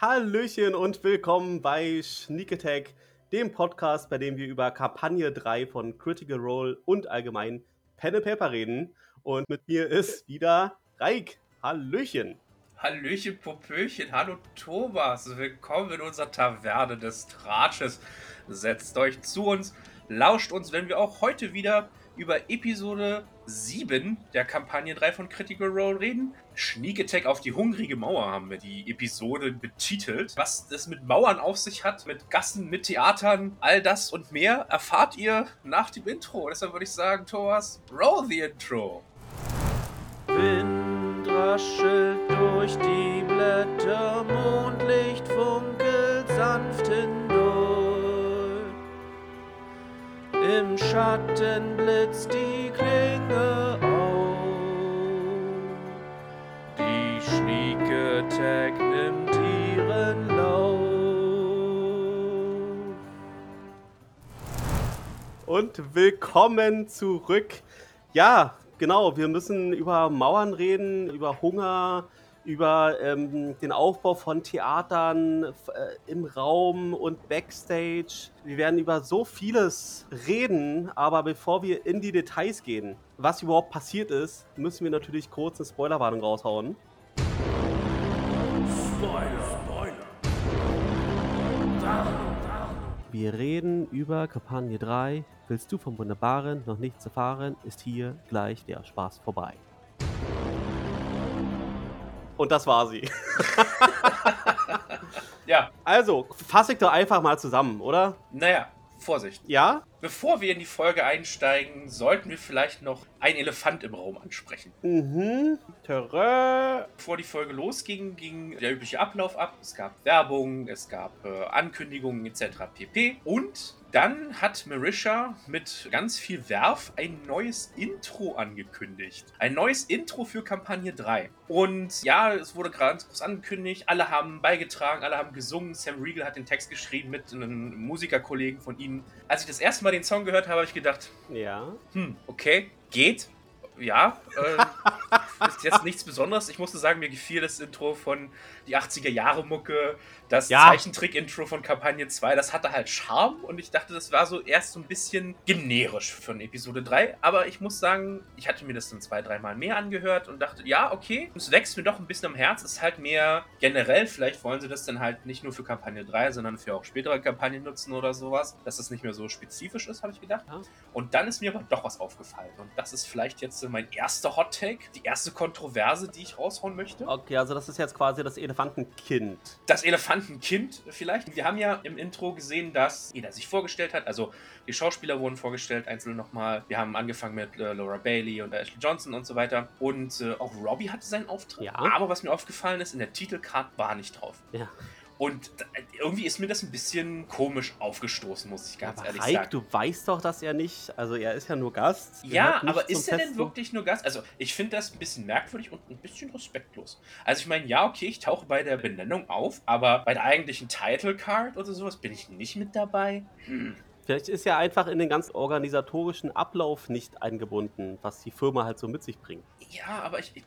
Hallöchen und willkommen bei Sneak Attack, dem Podcast, bei dem wir über Kampagne 3 von Critical Role und allgemein Pen and Paper reden. Und mit mir ist wieder Reik. Hallöchen. Hallöchen, Popöchen, hallo Thomas. Willkommen in unserer Taverne des Tratsches. Setzt euch zu uns, lauscht uns, wenn wir auch heute wieder über Episode 7 der Kampagne 3 von Critical Role reden. Sneak Attack auf die hungrige Mauer haben wir die Episode betitelt. Was es mit Mauern auf sich hat, mit Gassen, mit Theatern, all das und mehr erfahrt ihr nach dem Intro. Deshalb würde ich sagen, Thomas, roll the Intro. Wind raschelt durch die Blätter, Mondlicht funkelt sanft hindurch. Im Schatten blitzt die Klinge auf. Die schnieke Tag nimmt ihren Lauf. Und willkommen zurück. Ja, genau, wir müssen über Mauern reden, über Hunger, über ähm, den Aufbau von Theatern äh, im Raum und Backstage. Wir werden über so vieles reden, aber bevor wir in die Details gehen, was überhaupt passiert ist, müssen wir natürlich kurz eine Spoilerwarnung raushauen. Wir reden über Kampagne 3. Willst du vom Wunderbaren noch nichts erfahren, ist hier gleich der Spaß vorbei. Und das war sie. Ja, Also, fass ich doch einfach mal zusammen, oder? naja, Vorsicht. Ja? Bevor wir in die Folge einsteigen, sollten wir vielleicht noch einen Elefant im Raum ansprechen. Mhm. Terrain. Bevor die Folge losging, ging der übliche Ablauf ab. Es gab Werbung, es gab äh, Ankündigungen etc. pp. Und dann hat Marisha mit ganz viel Werf ein neues Intro angekündigt. Ein neues Intro für Kampagne 3. Und ja, es wurde gerade groß angekündigt. Alle haben beigetragen, alle haben gesungen. Sam Riegel hat den Text geschrieben mit einem Musikerkollegen von ihnen. Als ich das erste Mal den Song gehört habe, habe ich gedacht, Ja. hm, okay, geht. Ja, äh, ist jetzt nichts Besonderes. Ich musste sagen, mir gefiel das Intro von die 80er Jahre Mucke, das Ja. Zeichentrick-Intro von Kampagne 2, das hatte halt Charme und ich dachte, das war so erst so ein bisschen generisch für eine Episode 3. Aber ich muss sagen, ich hatte mir das dann zwei, dreimal mehr angehört und dachte, ja, okay, es wächst mir doch ein bisschen am Herz. Es ist halt mehr generell, vielleicht wollen sie das dann halt nicht nur für Kampagne 3, sondern für auch spätere Kampagnen nutzen oder sowas, dass das nicht mehr so spezifisch ist, habe ich gedacht. Ja. Und dann ist mir aber doch was aufgefallen. Und das ist vielleicht jetzt mein erster Hot Take, die erste Kontroverse, die ich raushauen möchte. Okay, also das ist jetzt quasi das Elefantenkind. Das Elefantenkind vielleicht. Wir haben ja im Intro gesehen, dass jeder sich vorgestellt hat. Also die Schauspieler wurden vorgestellt, einzeln nochmal. Wir haben angefangen mit äh, Laura Bailey und Ashley Johnson und so weiter. Und äh, auch Robbie hatte seinen Auftritt. Ja. Aber was mir aufgefallen ist, in der Titelcard war nicht drauf. Ja. Und irgendwie ist mir das ein bisschen komisch aufgestoßen, muss ich ganz Aber ehrlich Reik, sagen. du weißt doch, dass er nicht, also er ist ja nur Gast. Ja, aber ist er denn festen- wirklich nur Gast? Also, ich finde das ein bisschen merkwürdig und ein bisschen respektlos. Also, ich meine, ja, okay, ich tauche bei der Benennung auf, aber bei der eigentlichen Title Card oder sowas bin ich nicht mit dabei. Hm. Vielleicht ist er einfach in den ganzen organisatorischen Ablauf nicht eingebunden, was die Firma halt so mit sich bringt. Ja, aber ich. ich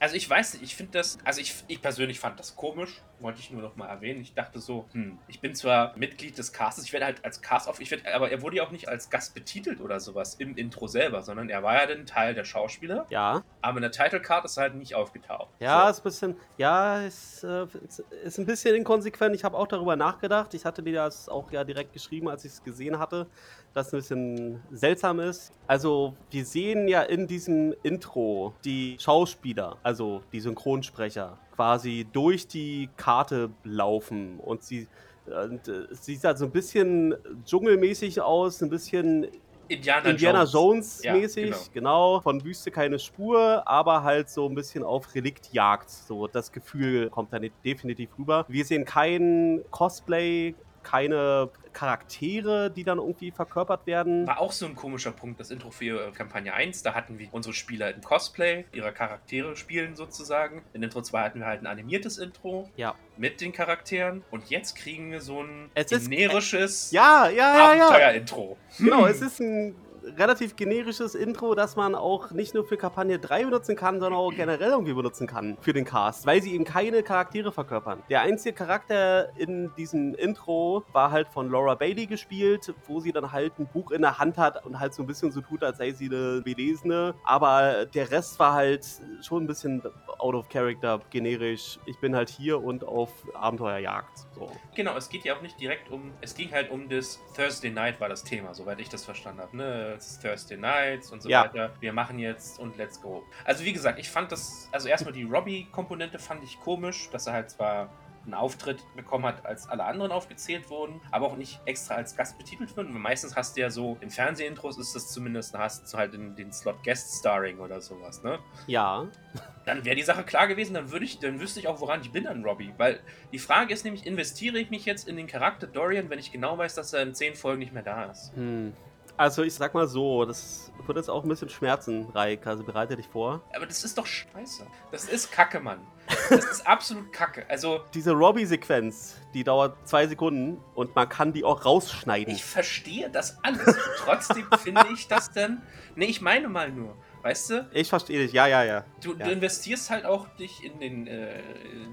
also ich weiß nicht, ich finde das, also ich, ich persönlich fand das komisch, wollte ich nur noch mal erwähnen. Ich dachte so, hm, ich bin zwar Mitglied des Castes, ich werde halt als Cast auf, ich werde, aber er wurde ja auch nicht als Gast betitelt oder sowas im Intro selber, sondern er war ja dann Teil der Schauspieler, Ja, aber in der Title Card ist er halt nicht aufgetaucht. ja, So. ist ein bisschen, ja, ist, äh, ist, ein bisschen inkonsequent. Ich habe auch darüber nachgedacht. Ich hatte dir das auch ja direkt geschrieben, als ich es gesehen hatte, dass es ein bisschen seltsam ist. Also, wir sehen ja in diesem Intro die Schauspieler, also die Synchronsprecher, quasi durch die Karte laufen und sie. Und, äh, sieht halt so ein bisschen dschungelmäßig aus, ein bisschen Indiana, Indiana Jones, Ja, mäßig, genau. genau. Von Wüste keine Spur, aber halt so ein bisschen auf Reliktjagd. So das Gefühl kommt da definitiv rüber. Wir sehen kein Cosplay, keine Charaktere, die dann irgendwie verkörpert werden. War auch so ein komischer Punkt, das Intro für äh, Kampagne 1. Da hatten wir unsere Spieler in Cosplay, ihre Charaktere spielen sozusagen. In Intro 2 hatten wir halt ein animiertes Intro Ja. mit den Charakteren. Und jetzt kriegen wir so ein generisches Ja, ja, ja, ja. Abenteuer-Intro. Genau, es ist ein relativ generisches Intro, das man auch nicht nur für Kampagne 3 benutzen kann, sondern auch generell irgendwie benutzen kann für den Cast, weil sie eben keine Charaktere verkörpern. Der einzige Charakter in diesem Intro war halt von Laura Bailey gespielt, wo sie dann halt ein Buch in der Hand hat und halt so ein bisschen so tut, als sei sie eine Belesene. Aber der Rest war halt schon ein bisschen out of character, generisch. Ich bin halt hier und auf Abenteuerjagd. So. Genau, es geht ja auch nicht direkt um, es ging halt um das Thursday Night war das Thema, soweit ich das verstanden habe. Ne? Ist Thursday Nights und so Ja. weiter. Wir machen jetzt und let's go. Also wie gesagt, ich fand das, also erstmal die Robbie-Komponente fand ich komisch, dass er halt zwar einen Auftritt bekommen hat, als alle anderen aufgezählt wurden, aber auch nicht extra als Gast betitelt wird. Und meistens hast du ja so, im Fernsehintros ist das zumindest, hast du halt in den Slot Guest Starring oder sowas, ne? Ja. dann wäre die Sache klar gewesen, dann würde ich, dann wüsste ich auch, woran ich bin an Robbie. Weil die Frage ist nämlich, investiere ich mich jetzt in den Charakter Dorian, wenn ich genau weiß, dass er in zehn Folgen nicht mehr da ist? Hm. Also ich sag mal so, das wird jetzt auch ein bisschen schmerzen, Raik, also bereite dich vor. Aber das ist doch scheiße. Das ist Kacke, Mann. Das ist absolut Kacke. Also, Diese Robbie-Sequenz, die dauert zwei Sekunden und man kann die auch rausschneiden. ich verstehe das alles. Trotzdem finde ich das dann. Nee, ich meine mal nur. Weißt du, Ich verstehe dich, ja, ja, ja. du, Ja. du investierst halt auch dich in den, äh,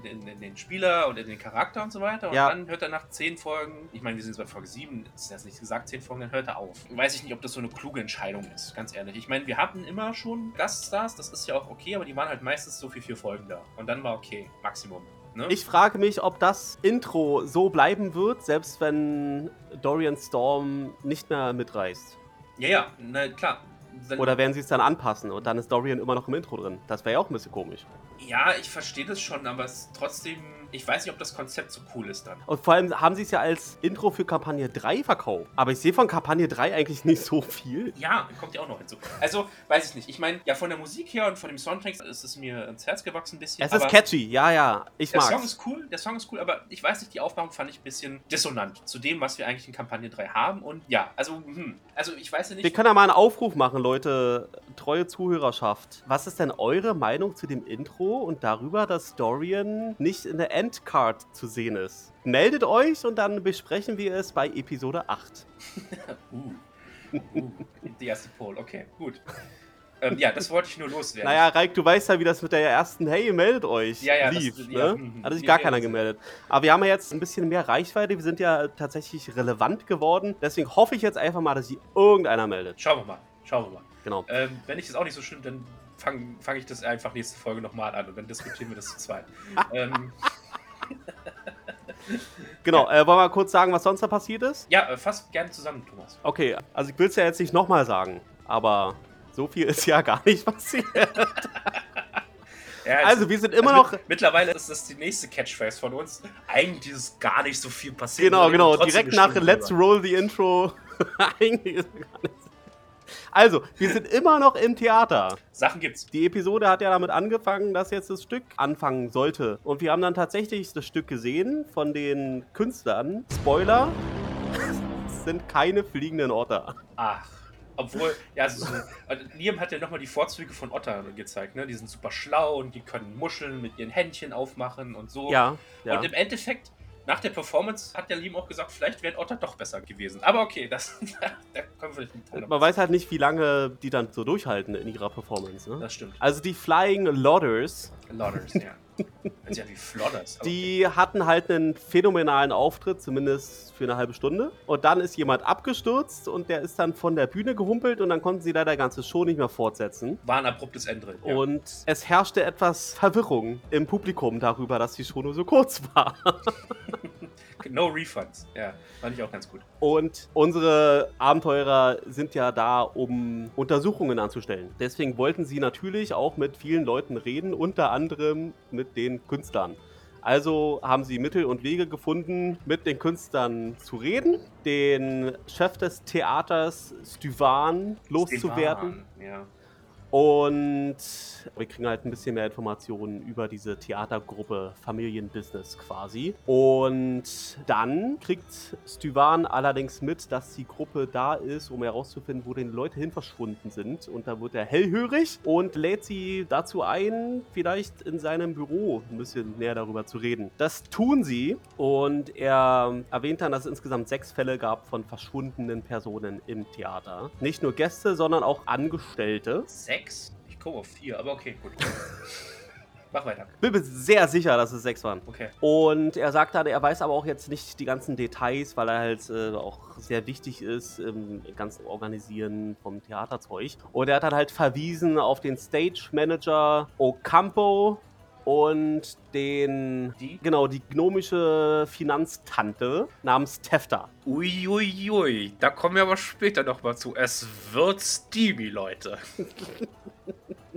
in, in, den Spieler und in den Charakter und so weiter. Und Ja. dann hört er nach zehn Folgen, ich meine, wir sind jetzt bei Folge 7, ist das nicht gesagt, zehn Folgen, dann hört er auf. Weiß ich nicht, ob das so eine kluge Entscheidung ist, ganz ehrlich. Ich meine, wir hatten immer schon Gaststars, das ist ja auch okay, aber die waren halt meistens so für vier Folgen da. Und dann war okay, Maximum. Ne? Ich frage mich, ob das Intro so bleiben wird, selbst wenn Dorian Storm nicht mehr mitreist. ja, ja, na klar. Dann, Oder werden sie es dann anpassen und dann ist Dorian immer noch im Intro drin? Das wäre ja auch ein bisschen komisch. ja, ich verstehe das schon, aber es ist trotzdem, ich weiß nicht, ob das Konzept so cool ist dann. Und vor allem haben sie es ja als Intro für Kampagne 3 verkauft. Aber ich sehe von Kampagne 3 eigentlich nicht so viel. Ja, kommt ja auch noch hinzu. Also, weiß ich nicht. Ich meine, ja, von der Musik her und von dem Soundtrack ist es mir ins Herz gewachsen ein bisschen. Es ist catchy, ja, ja. Ich Der Song mag's. ist cool, der Song ist cool, aber ich weiß nicht, die Aufmachung fand ich ein bisschen dissonant zu dem, was wir eigentlich in Kampagne 3 haben. Und ja, also, hm, also ich weiß ja Wir nicht. können ja mal einen Aufruf machen, Leute, treue Zuhörerschaft. Was ist denn eure Meinung zu dem Intro und darüber, dass Dorian nicht in der Endcard zu sehen ist? Meldet euch und dann besprechen wir es bei Episode 8. Uh, uh, die erste Pole, okay, gut. Ähm, ja, das wollte ich nur loswerden. Naja, Raik, du weißt ja, wie das mit der ersten Hey, meldet euch Ja, ja, das- lief. ja, ne? mhm. Hat sich gar keiner gemeldet. Aber wir haben ja jetzt ein bisschen mehr Reichweite. Wir sind ja tatsächlich relevant geworden. Deswegen hoffe ich jetzt einfach mal, dass sich irgendeiner meldet. Schauen wir mal, schauen wir mal. Genau. Ähm, wenn ich das auch nicht so stimmt, dann fange fang ich das einfach nächste Folge nochmal an und dann diskutieren wir das zu zweit. ähm, Genau. Äh, wollen wir mal kurz sagen, was sonst da passiert ist? ja, äh, fass gerne zusammen, Thomas. Okay, also ich will es ja jetzt nicht nochmal sagen, aber so viel ist ja gar nicht passiert. Ja, Also wir sind immer also noch... mit- Mittlerweile ist das die nächste Catchphrase von uns. Eigentlich ist gar nicht so viel passiert. Genau, genau, direkt nach Let's Roll the Intro. Eigentlich ist gar nichts. Also, wir sind immer noch im Theater. Sachen gibt's. Die Episode hat ja damit angefangen, dass jetzt das Stück anfangen sollte. Und wir haben dann tatsächlich das Stück gesehen von den Künstlern. Spoiler, es sind keine fliegenden Otter. Ach. Obwohl, ja, also so, also Liam hat ja nochmal die Vorzüge von Otter gezeigt, ne? Die sind super schlau und die können Muscheln mit ihren Händchen aufmachen und so. Ja, ja. Und im Endeffekt, nach der Performance, hat der Liam auch gesagt, vielleicht wäre Otter doch besser gewesen. Aber okay, das, da können wir nicht mit Man weiß halt nicht, wie lange die dann so durchhalten in ihrer Performance. Ne? Das stimmt. Also die Flying Lodders, Lodders, ja. Also ja wie Flodders. die hatten halt einen phänomenalen Auftritt, zumindest für eine halbe Stunde. Und dann ist jemand abgestürzt und der ist dann von der Bühne gehumpelt und dann konnten sie leider die ganze Show nicht mehr fortsetzen. War ein abruptes Ende. Ja. Und es herrschte etwas Verwirrung im Publikum darüber, dass die Show nur so kurz war. No Refunds. Ja, fand ich auch ganz gut. Und unsere Abenteurer sind ja da, um Untersuchungen anzustellen. Deswegen wollten sie natürlich auch mit vielen Leuten reden, unter anderem mit den Künstlern. Also haben sie Mittel und Wege gefunden, mit den Künstlern zu reden, den Chef des Theaters Styvan loszuwerden. Stefan, Ja. Und wir kriegen halt ein bisschen mehr Informationen über diese Theatergruppe Familienbusiness quasi. Und dann kriegt Styvan allerdings mit, dass die Gruppe da ist, um herauszufinden, wo denn Leute hin verschwunden sind. Und da wird er hellhörig und lädt sie dazu ein, vielleicht in seinem Büro ein bisschen näher darüber zu reden. Das tun sie und er erwähnt dann, dass es insgesamt sechs Fälle gab von verschwundenen Personen im Theater. Nicht nur Gäste, sondern auch Angestellte. Sechs? Ich komme auf vier, aber okay, gut. Mach weiter. Bin mir sehr sicher, dass es sechs waren. Okay. Und er sagt dann, er weiß aber auch jetzt nicht die ganzen Details, weil er halt äh, auch sehr wichtig ist im ganzen Organisieren vom Theaterzeug. Und er hat dann halt verwiesen auf den Stage Manager Ocampo und den, Die? genau, die gnomische Finanztante namens Tefta. Uiuiui, ui, ui. da kommen wir aber später nochmal zu. Es wird steamy, Leute.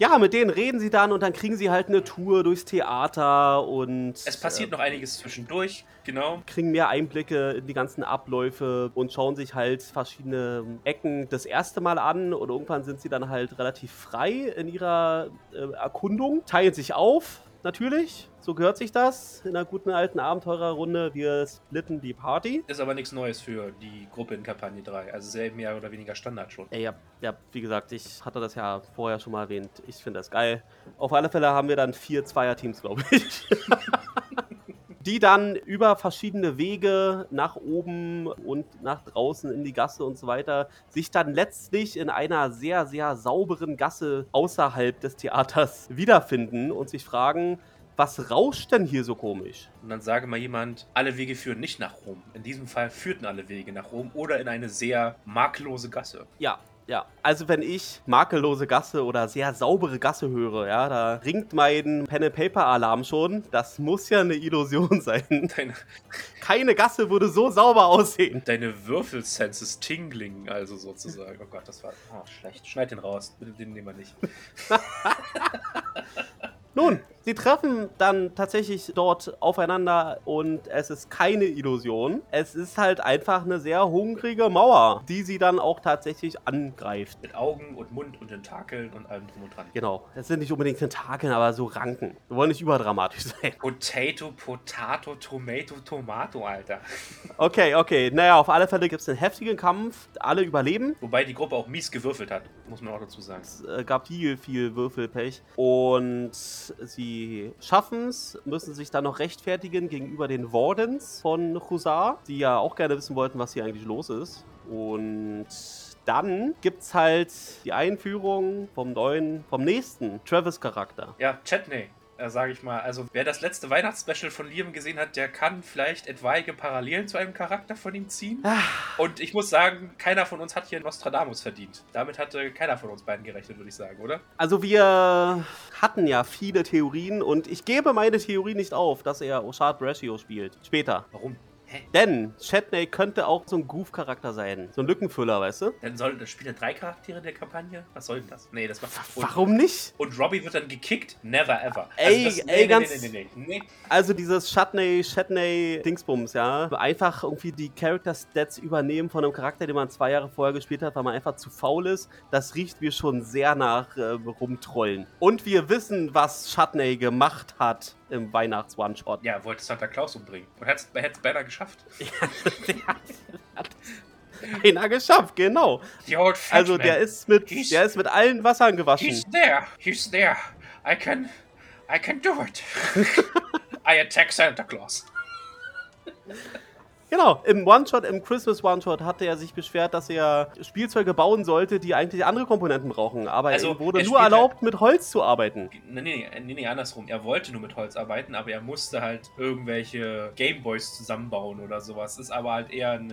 Ja, mit denen reden sie dann und dann kriegen sie halt eine Tour durchs Theater und Es passiert noch einiges zwischendurch, genau. kriegen mehr Einblicke in die ganzen Abläufe und schauen sich halt verschiedene Ecken das erste Mal an und irgendwann sind sie dann halt relativ frei in ihrer äh, Erkundung, teilen sich auf, natürlich, so gehört sich das in einer guten alten Abenteurerrunde. Wir splitten die Party. Ist aber nichts Neues für die Gruppe in Kampagne 3. Also sehr mehr oder weniger Standard schon. Ey, ja, ja, wie gesagt, ich hatte das ja vorher schon mal erwähnt. Ich finde das geil. Auf alle Fälle haben wir dann vier Zweierteams, glaube ich. die dann über verschiedene Wege nach oben und nach draußen in die Gasse und so weiter sich dann letztlich in einer sehr, sehr sauberen Gasse außerhalb des Theaters wiederfinden und sich fragen, was rauscht denn hier so komisch? Und dann sage mal jemand, alle Wege führen nicht nach Rom. In diesem Fall führten alle Wege nach Rom oder in eine sehr makellose Gasse. Ja, ja. Also wenn ich makellose Gasse oder sehr saubere Gasse höre, ja, da ringt mein Pen-and-Paper-Alarm schon. Das muss ja eine Illusion sein. Deine, Keine Gasse würde so sauber aussehen. deine Würfelsenses tingling, also sozusagen. Oh Gott, das war oh, schlecht. Schneid den raus. Bitte den nehmen wir nicht. Nun, sie treffen dann tatsächlich dort aufeinander und es ist keine Illusion. Es ist halt einfach eine sehr hungrige Mauer, die sie dann auch tatsächlich angreift. Mit Augen und Mund und Tentakeln und allem drum und dran. Genau, es sind nicht unbedingt Tentakeln, aber so Ranken. Wir wollen nicht überdramatisch sein. Potato, Potato, Tomato, Tomato, Alter. Okay, okay. Naja, auf alle Fälle gibt es einen heftigen Kampf. Alle überleben. Wobei die Gruppe auch mies gewürfelt hat, muss man auch dazu sagen. Es äh, gab viel, viel Würfelpech. Und sie schaffen es, müssen sich dann noch rechtfertigen gegenüber den Wardens von Husar, die ja auch gerne wissen wollten, was hier eigentlich los ist. Und dann gibt's halt die Einführung vom neuen, vom nächsten Travis-Charakter. Ja, Chetney, äh, sage ich mal. Also, wer das letzte Weihnachtsspecial von Liam gesehen hat, der kann vielleicht etwaige Parallelen zu einem Charakter von ihm ziehen. Und ich muss sagen, keiner von uns hat hier Nostradamus verdient. Damit hatte keiner von uns beiden gerechnet, würde ich sagen, oder? Also wir hatten ja viele Theorien und ich gebe meine Theorie nicht auf, dass er Oshard Brashio spielt. Später. Warum? Hä? Denn Chetney könnte auch so ein Goof-Charakter sein. So ein Lückenfüller, weißt du? Dann soll das spielen drei Charaktere der Kampagne? Was soll denn das? Nee, das macht. Und, Warum nicht? Und Robbie wird dann gekickt? Never ever. Ey, das, ey, ganz- Nee, nee, nee, nee. Also dieses Shatney, Shatney Dingsbums, ja. Einfach irgendwie die Character-Stats übernehmen von einem Charakter, den man zwei Jahre vorher gespielt hat, weil man einfach zu faul ist. Das riecht mir schon sehr nach äh, Rumtrollen. Und wir wissen, was Shatney gemacht hat im Weihnachts-One-Shot. Ja, wollte Santa Claus umbringen. Und hätte es beinahe geschafft. der hat einer geschafft, genau. Also der ist mit, He's- der ist mit allen Wassern gewaschen. He's there. He's there. I can. I can do it. I attack Santa Claus. Genau, im One-Shot, im Christmas One-Shot hatte er sich beschwert, dass er Spielzeuge bauen sollte, die eigentlich andere Komponenten brauchen. Aber Also, ihm wurde er nur spielt erlaubt, mit Holz zu arbeiten. Nee, nee, nee, nee, andersrum. Er wollte nur mit Holz arbeiten, aber er musste halt irgendwelche Gameboys zusammenbauen oder sowas. Ist aber halt eher ein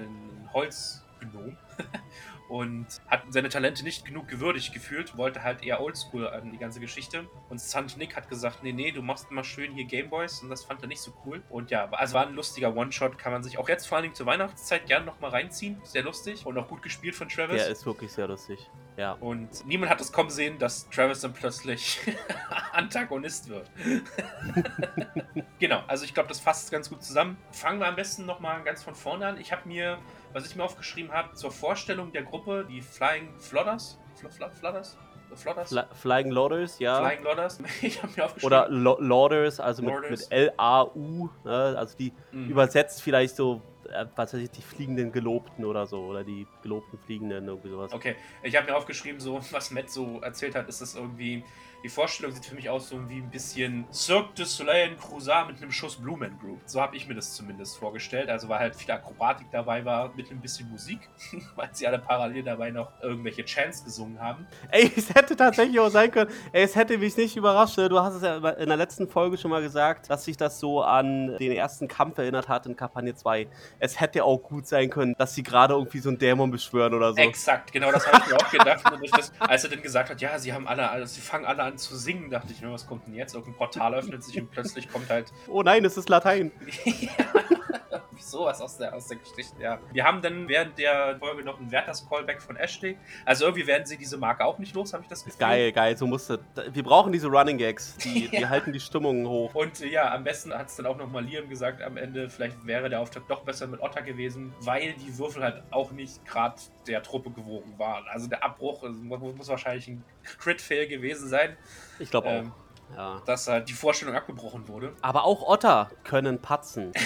Holzgnom. Und hat seine Talente nicht genug gewürdigt gefühlt, wollte halt eher oldschool an die ganze Geschichte. Und Sant Nick hat gesagt, nee, nee, du machst mal schön hier Gameboys und das fand er nicht so cool. Und ja, also war ein lustiger One-Shot, kann man sich auch jetzt vor allen Dingen zur Weihnachtszeit gerne nochmal reinziehen. Sehr lustig und auch gut gespielt von Travis. Der ist wirklich sehr lustig. Ja. Und niemand hat es kommen sehen, dass Travis dann plötzlich Antagonist wird. genau, also ich glaube, das fasst ganz gut zusammen. Fangen wir am besten nochmal ganz von vorne an. Ich habe mir, was ich mir aufgeschrieben habe, zur Vorstellung der Gruppe, die Flying Flodders, Fl Fl Flodders? Flodders? Fly Flying Loaders, ja. Flying Lodders? Ich habe mir aufgeschrieben. Oder Lo Lauders, also mit, Lauders. mit L-A-U, ne? also die Mhm. übersetzt vielleicht so, äh, was weiß ich, die fliegenden Gelobten oder so, oder die gelobten Fliegenden, irgendwie sowas. Okay, ich habe mir aufgeschrieben, so was Matt so erzählt hat, ist das irgendwie. Die Vorstellung sieht für mich aus so wie ein bisschen Cirque du Soleil in Crusade mit einem Schuss Blumen Group. So habe ich mir das zumindest vorgestellt. Also weil halt viel Akrobatik dabei war, mit ein bisschen Musik, weil sie alle parallel dabei noch irgendwelche Chants gesungen haben. Ey, es hätte tatsächlich auch sein können. Ey, es hätte mich nicht überrascht. ne? Du hast es ja in der letzten Folge schon mal gesagt, dass sich das so an den ersten Kampf erinnert hat in Kampagne 2. Es hätte auch gut sein können, dass sie gerade irgendwie so einen Dämon beschwören oder so. Exakt, genau das habe ich mir auch gedacht. Das, als er dann gesagt hat, ja, sie haben alle, also sie fangen alle an zu singen, dachte ich mir, was kommt denn jetzt? Irgendein Portal öffnet sich und plötzlich kommt halt Oh nein, es ist Latein. ja, sowas aus der, aus der Geschichte, ja. Wir haben dann während der Folge noch einen Werthers-Callback von Ashley. Also irgendwie werden sie diese Marke auch nicht los, habe ich das Gefühl. Geil, geil, so musste. Wir brauchen diese Running Gags. Die, die halten die Stimmung hoch. Und ja, am besten hat es dann auch nochmal Liam gesagt am Ende, vielleicht wäre der Auftakt doch besser mit Otter gewesen, weil die Würfel halt auch nicht gerade der Truppe gewogen waren. Also der Abbruch also, muss, muss wahrscheinlich ein Crit-Fail gewesen sein, Ich glaube auch. Ähm. Ja. dass halt die Vorstellung abgebrochen wurde. Aber auch Otter können patzen.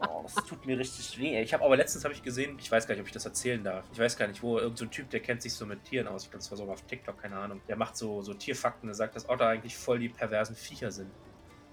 Oh, das tut mir richtig weh. Ich habe aber letztens habe ich gesehen, ich weiß gar nicht, ob ich das erzählen darf. Ich weiß gar nicht, wo irgendein so ein Typ, der kennt sich so mit Tieren aus. Ich glaube, das war sogar auf TikTok, keine Ahnung. Der macht so, so Tierfakten. Der sagt, dass Otter eigentlich voll die perversen Viecher sind.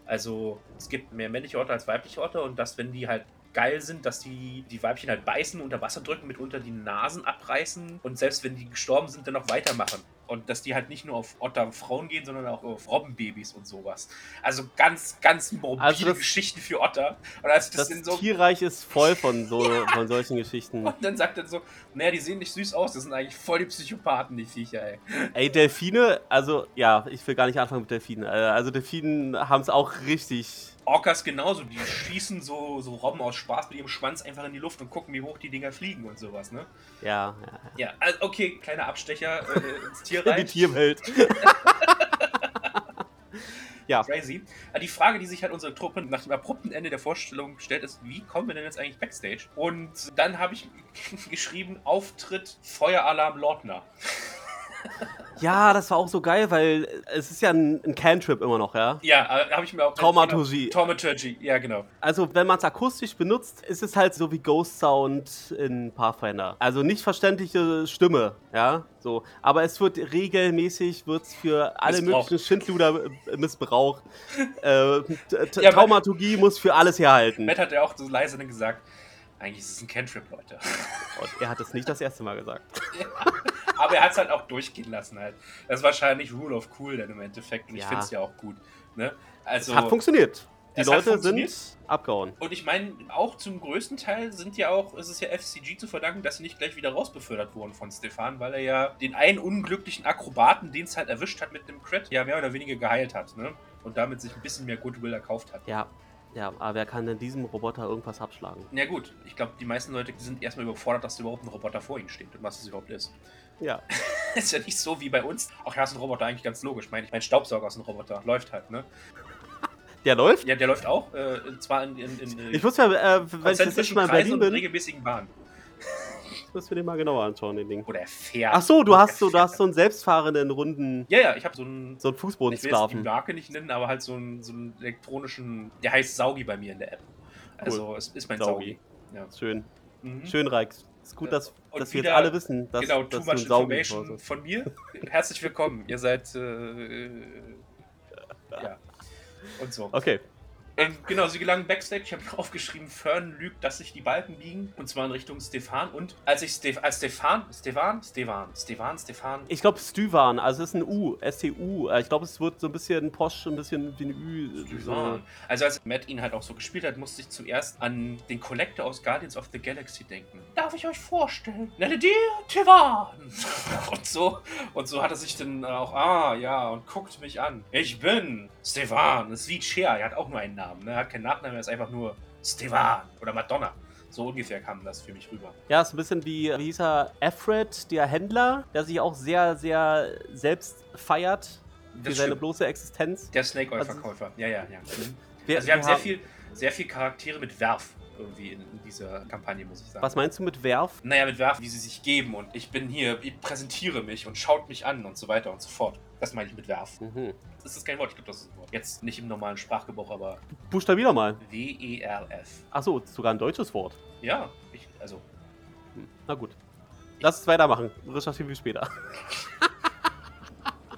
Also es gibt mehr männliche Otter als weibliche Otter und dass, wenn die halt geil sind, dass die die Weibchen halt beißen, unter Wasser drücken, mitunter die Nasen abreißen und selbst wenn die gestorben sind, dann noch weitermachen. Und dass die halt nicht nur auf Otter-Frauen gehen, sondern auch auf Robbenbabys und sowas. Also ganz, ganz morbide Also das- Geschichten für Otter. Und als ich das, Das so Tierreich ist voll von, so, von solchen Geschichten. und dann sagt er so, naja, die sehen nicht süß aus, das sind eigentlich voll die Psychopathen, die Viecher, ey. Ey, Delfine, also ja, ich will gar nicht anfangen mit Delfinen. Äh, Also Delfinen haben es auch richtig. Orcas genauso, die schießen so, so Robben aus Spaß mit ihrem Schwanz einfach in die Luft und gucken, wie hoch die Dinger fliegen und sowas, ne? Ja, ja. Ja, also okay, kleiner Abstecher äh, ins Die Tierreich. Tierwelt. ja, Crazy. Aber die Frage, die sich halt unsere Truppe nach dem abrupten Ende der Vorstellung stellt, ist, wie kommen wir denn jetzt eigentlich Backstage? Und dann habe ich geschrieben, Auftritt Feueralarm Lordner. Ja, das war auch so geil, weil es ist ja ein, ein Cantrip immer noch, ja. Ja, äh, habe ich mir auch... Traumaturgie. Traumaturgie, ja genau. Also, wenn man es akustisch benutzt, ist es halt so wie Ghost Sound in Pathfinder. Also nicht verständliche Stimme, ja, so. Aber es wird regelmäßig wird's für alle Missbraucht. möglichen Schindluder missbraucht. äh, Ja, Traumaturgie muss für alles herhalten. Matt hat ja auch so leise gesagt, eigentlich ist es ein Cantrip, Leute. Und er hat es nicht das erste Mal gesagt. Aber er hat es halt auch durchgehen lassen halt. Das ist wahrscheinlich Rule of Cool dann im Endeffekt. Und ich Ja. finde es ja auch gut. Ne? Also, Es hat funktioniert. Die Leute sind abgehauen. und ich meine, auch zum größten Teil sind ja auch, ist es ja FCG zu verdanken, dass sie nicht gleich wieder rausbefördert wurden von Stefan, weil er ja den einen unglücklichen Akrobaten, den es halt erwischt hat mit dem Crit, ja mehr oder weniger geheilt hat. Ne? Und damit sich ein bisschen mehr Goodwill erkauft hat. Ja, ja, aber wer kann denn diesem Roboter irgendwas abschlagen? Ja gut, ich glaube, die meisten Leute sind erstmal überfordert, dass da überhaupt ein Roboter vor ihnen steht und was es überhaupt ist. Ja. ist ja nicht so wie bei uns. Ach ja, ist ein Roboter eigentlich ganz logisch. Mein, mein Staubsauger ist ein Roboter. Läuft halt, ne? Der läuft? Ja, der läuft auch. Äh, zwar in, in, in Ich muss ja, äh, wenn ich konzentrischen Mal in Berlin bin, regelmäßigen Bahnen. muss mir den mal genauer anschauen, den Ding. Oder er fährt. Ach so, du hast so, du hast so einen selbstfahrenden runden, Ja, ja, ich habe so einen. so einen Ich will jetzt die Fußbodensklaven. Marke nicht nennen, aber halt so einen, so einen elektronischen. Der heißt Saugi bei mir in der App. Also, es ist mein Saugi. Saugi. Ja. Schön, Mhm. schön, Reix. Ist gut, dass, Und dass wir jetzt wieder- alle wissen, dass, genau, dass too du much information von mir. Herzlich willkommen. Ihr seid. Äh, ja. Und so. Okay. Ähm, genau, sie gelangen Backstage. Ich habe aufgeschrieben, Fern lügt, dass sich die Balken biegen. Und zwar in Richtung Stefan. Und als ich Stef als Stefan, Stefan, Stefan, Stefan, Stefan. Ich glaube Stüvan, also es ist ein U, S-T-U. Äh, Ich glaube, es wird so ein bisschen posch, ein bisschen wie ein Ü. Stefan. Also als Matt ihn halt auch so gespielt hat, musste ich zuerst an den Collector aus Guardians of the Galaxy denken. Darf ich euch vorstellen? Nenne dir Tevan. Und so, und so hat er sich dann auch, ah ja, und guckt mich an. Ich bin Stefan. Das ist wie Cher, er hat auch nur einen Namen. Ne? Er hat keinen Nachnamen, er ist einfach nur Stefan oder Madonna. So ungefähr kam das für mich rüber. Ja, ist ein bisschen wie, wie hieß er, Alfred, der Händler, der sich auch sehr, sehr selbst feiert für Das seine stimmt. bloße Existenz. Der Snake Oil Also- Verkäufer. Ja, ja, ja. Mhm. Wir, Also wir haben wir sehr viel, sehr viel Charaktere mit Werf. irgendwie in, in dieser Kampagne, muss ich sagen. Was meinst du mit Werf? Naja, mit Werf, wie sie sich geben und ich bin hier, ich präsentiere mich und schaut mich an und so weiter und so fort. Das meine ich mit Werf. Mhm. Das ist kein Wort, ich glaube, das ist ein Wort. Jetzt nicht im normalen Sprachgebrauch, aber Buchstabier mal. W-E-R-F. Achso, sogar ein deutsches Wort. Ja, ich, also, Hm. Na gut. Lass es weitermachen. Recherchieren wir später.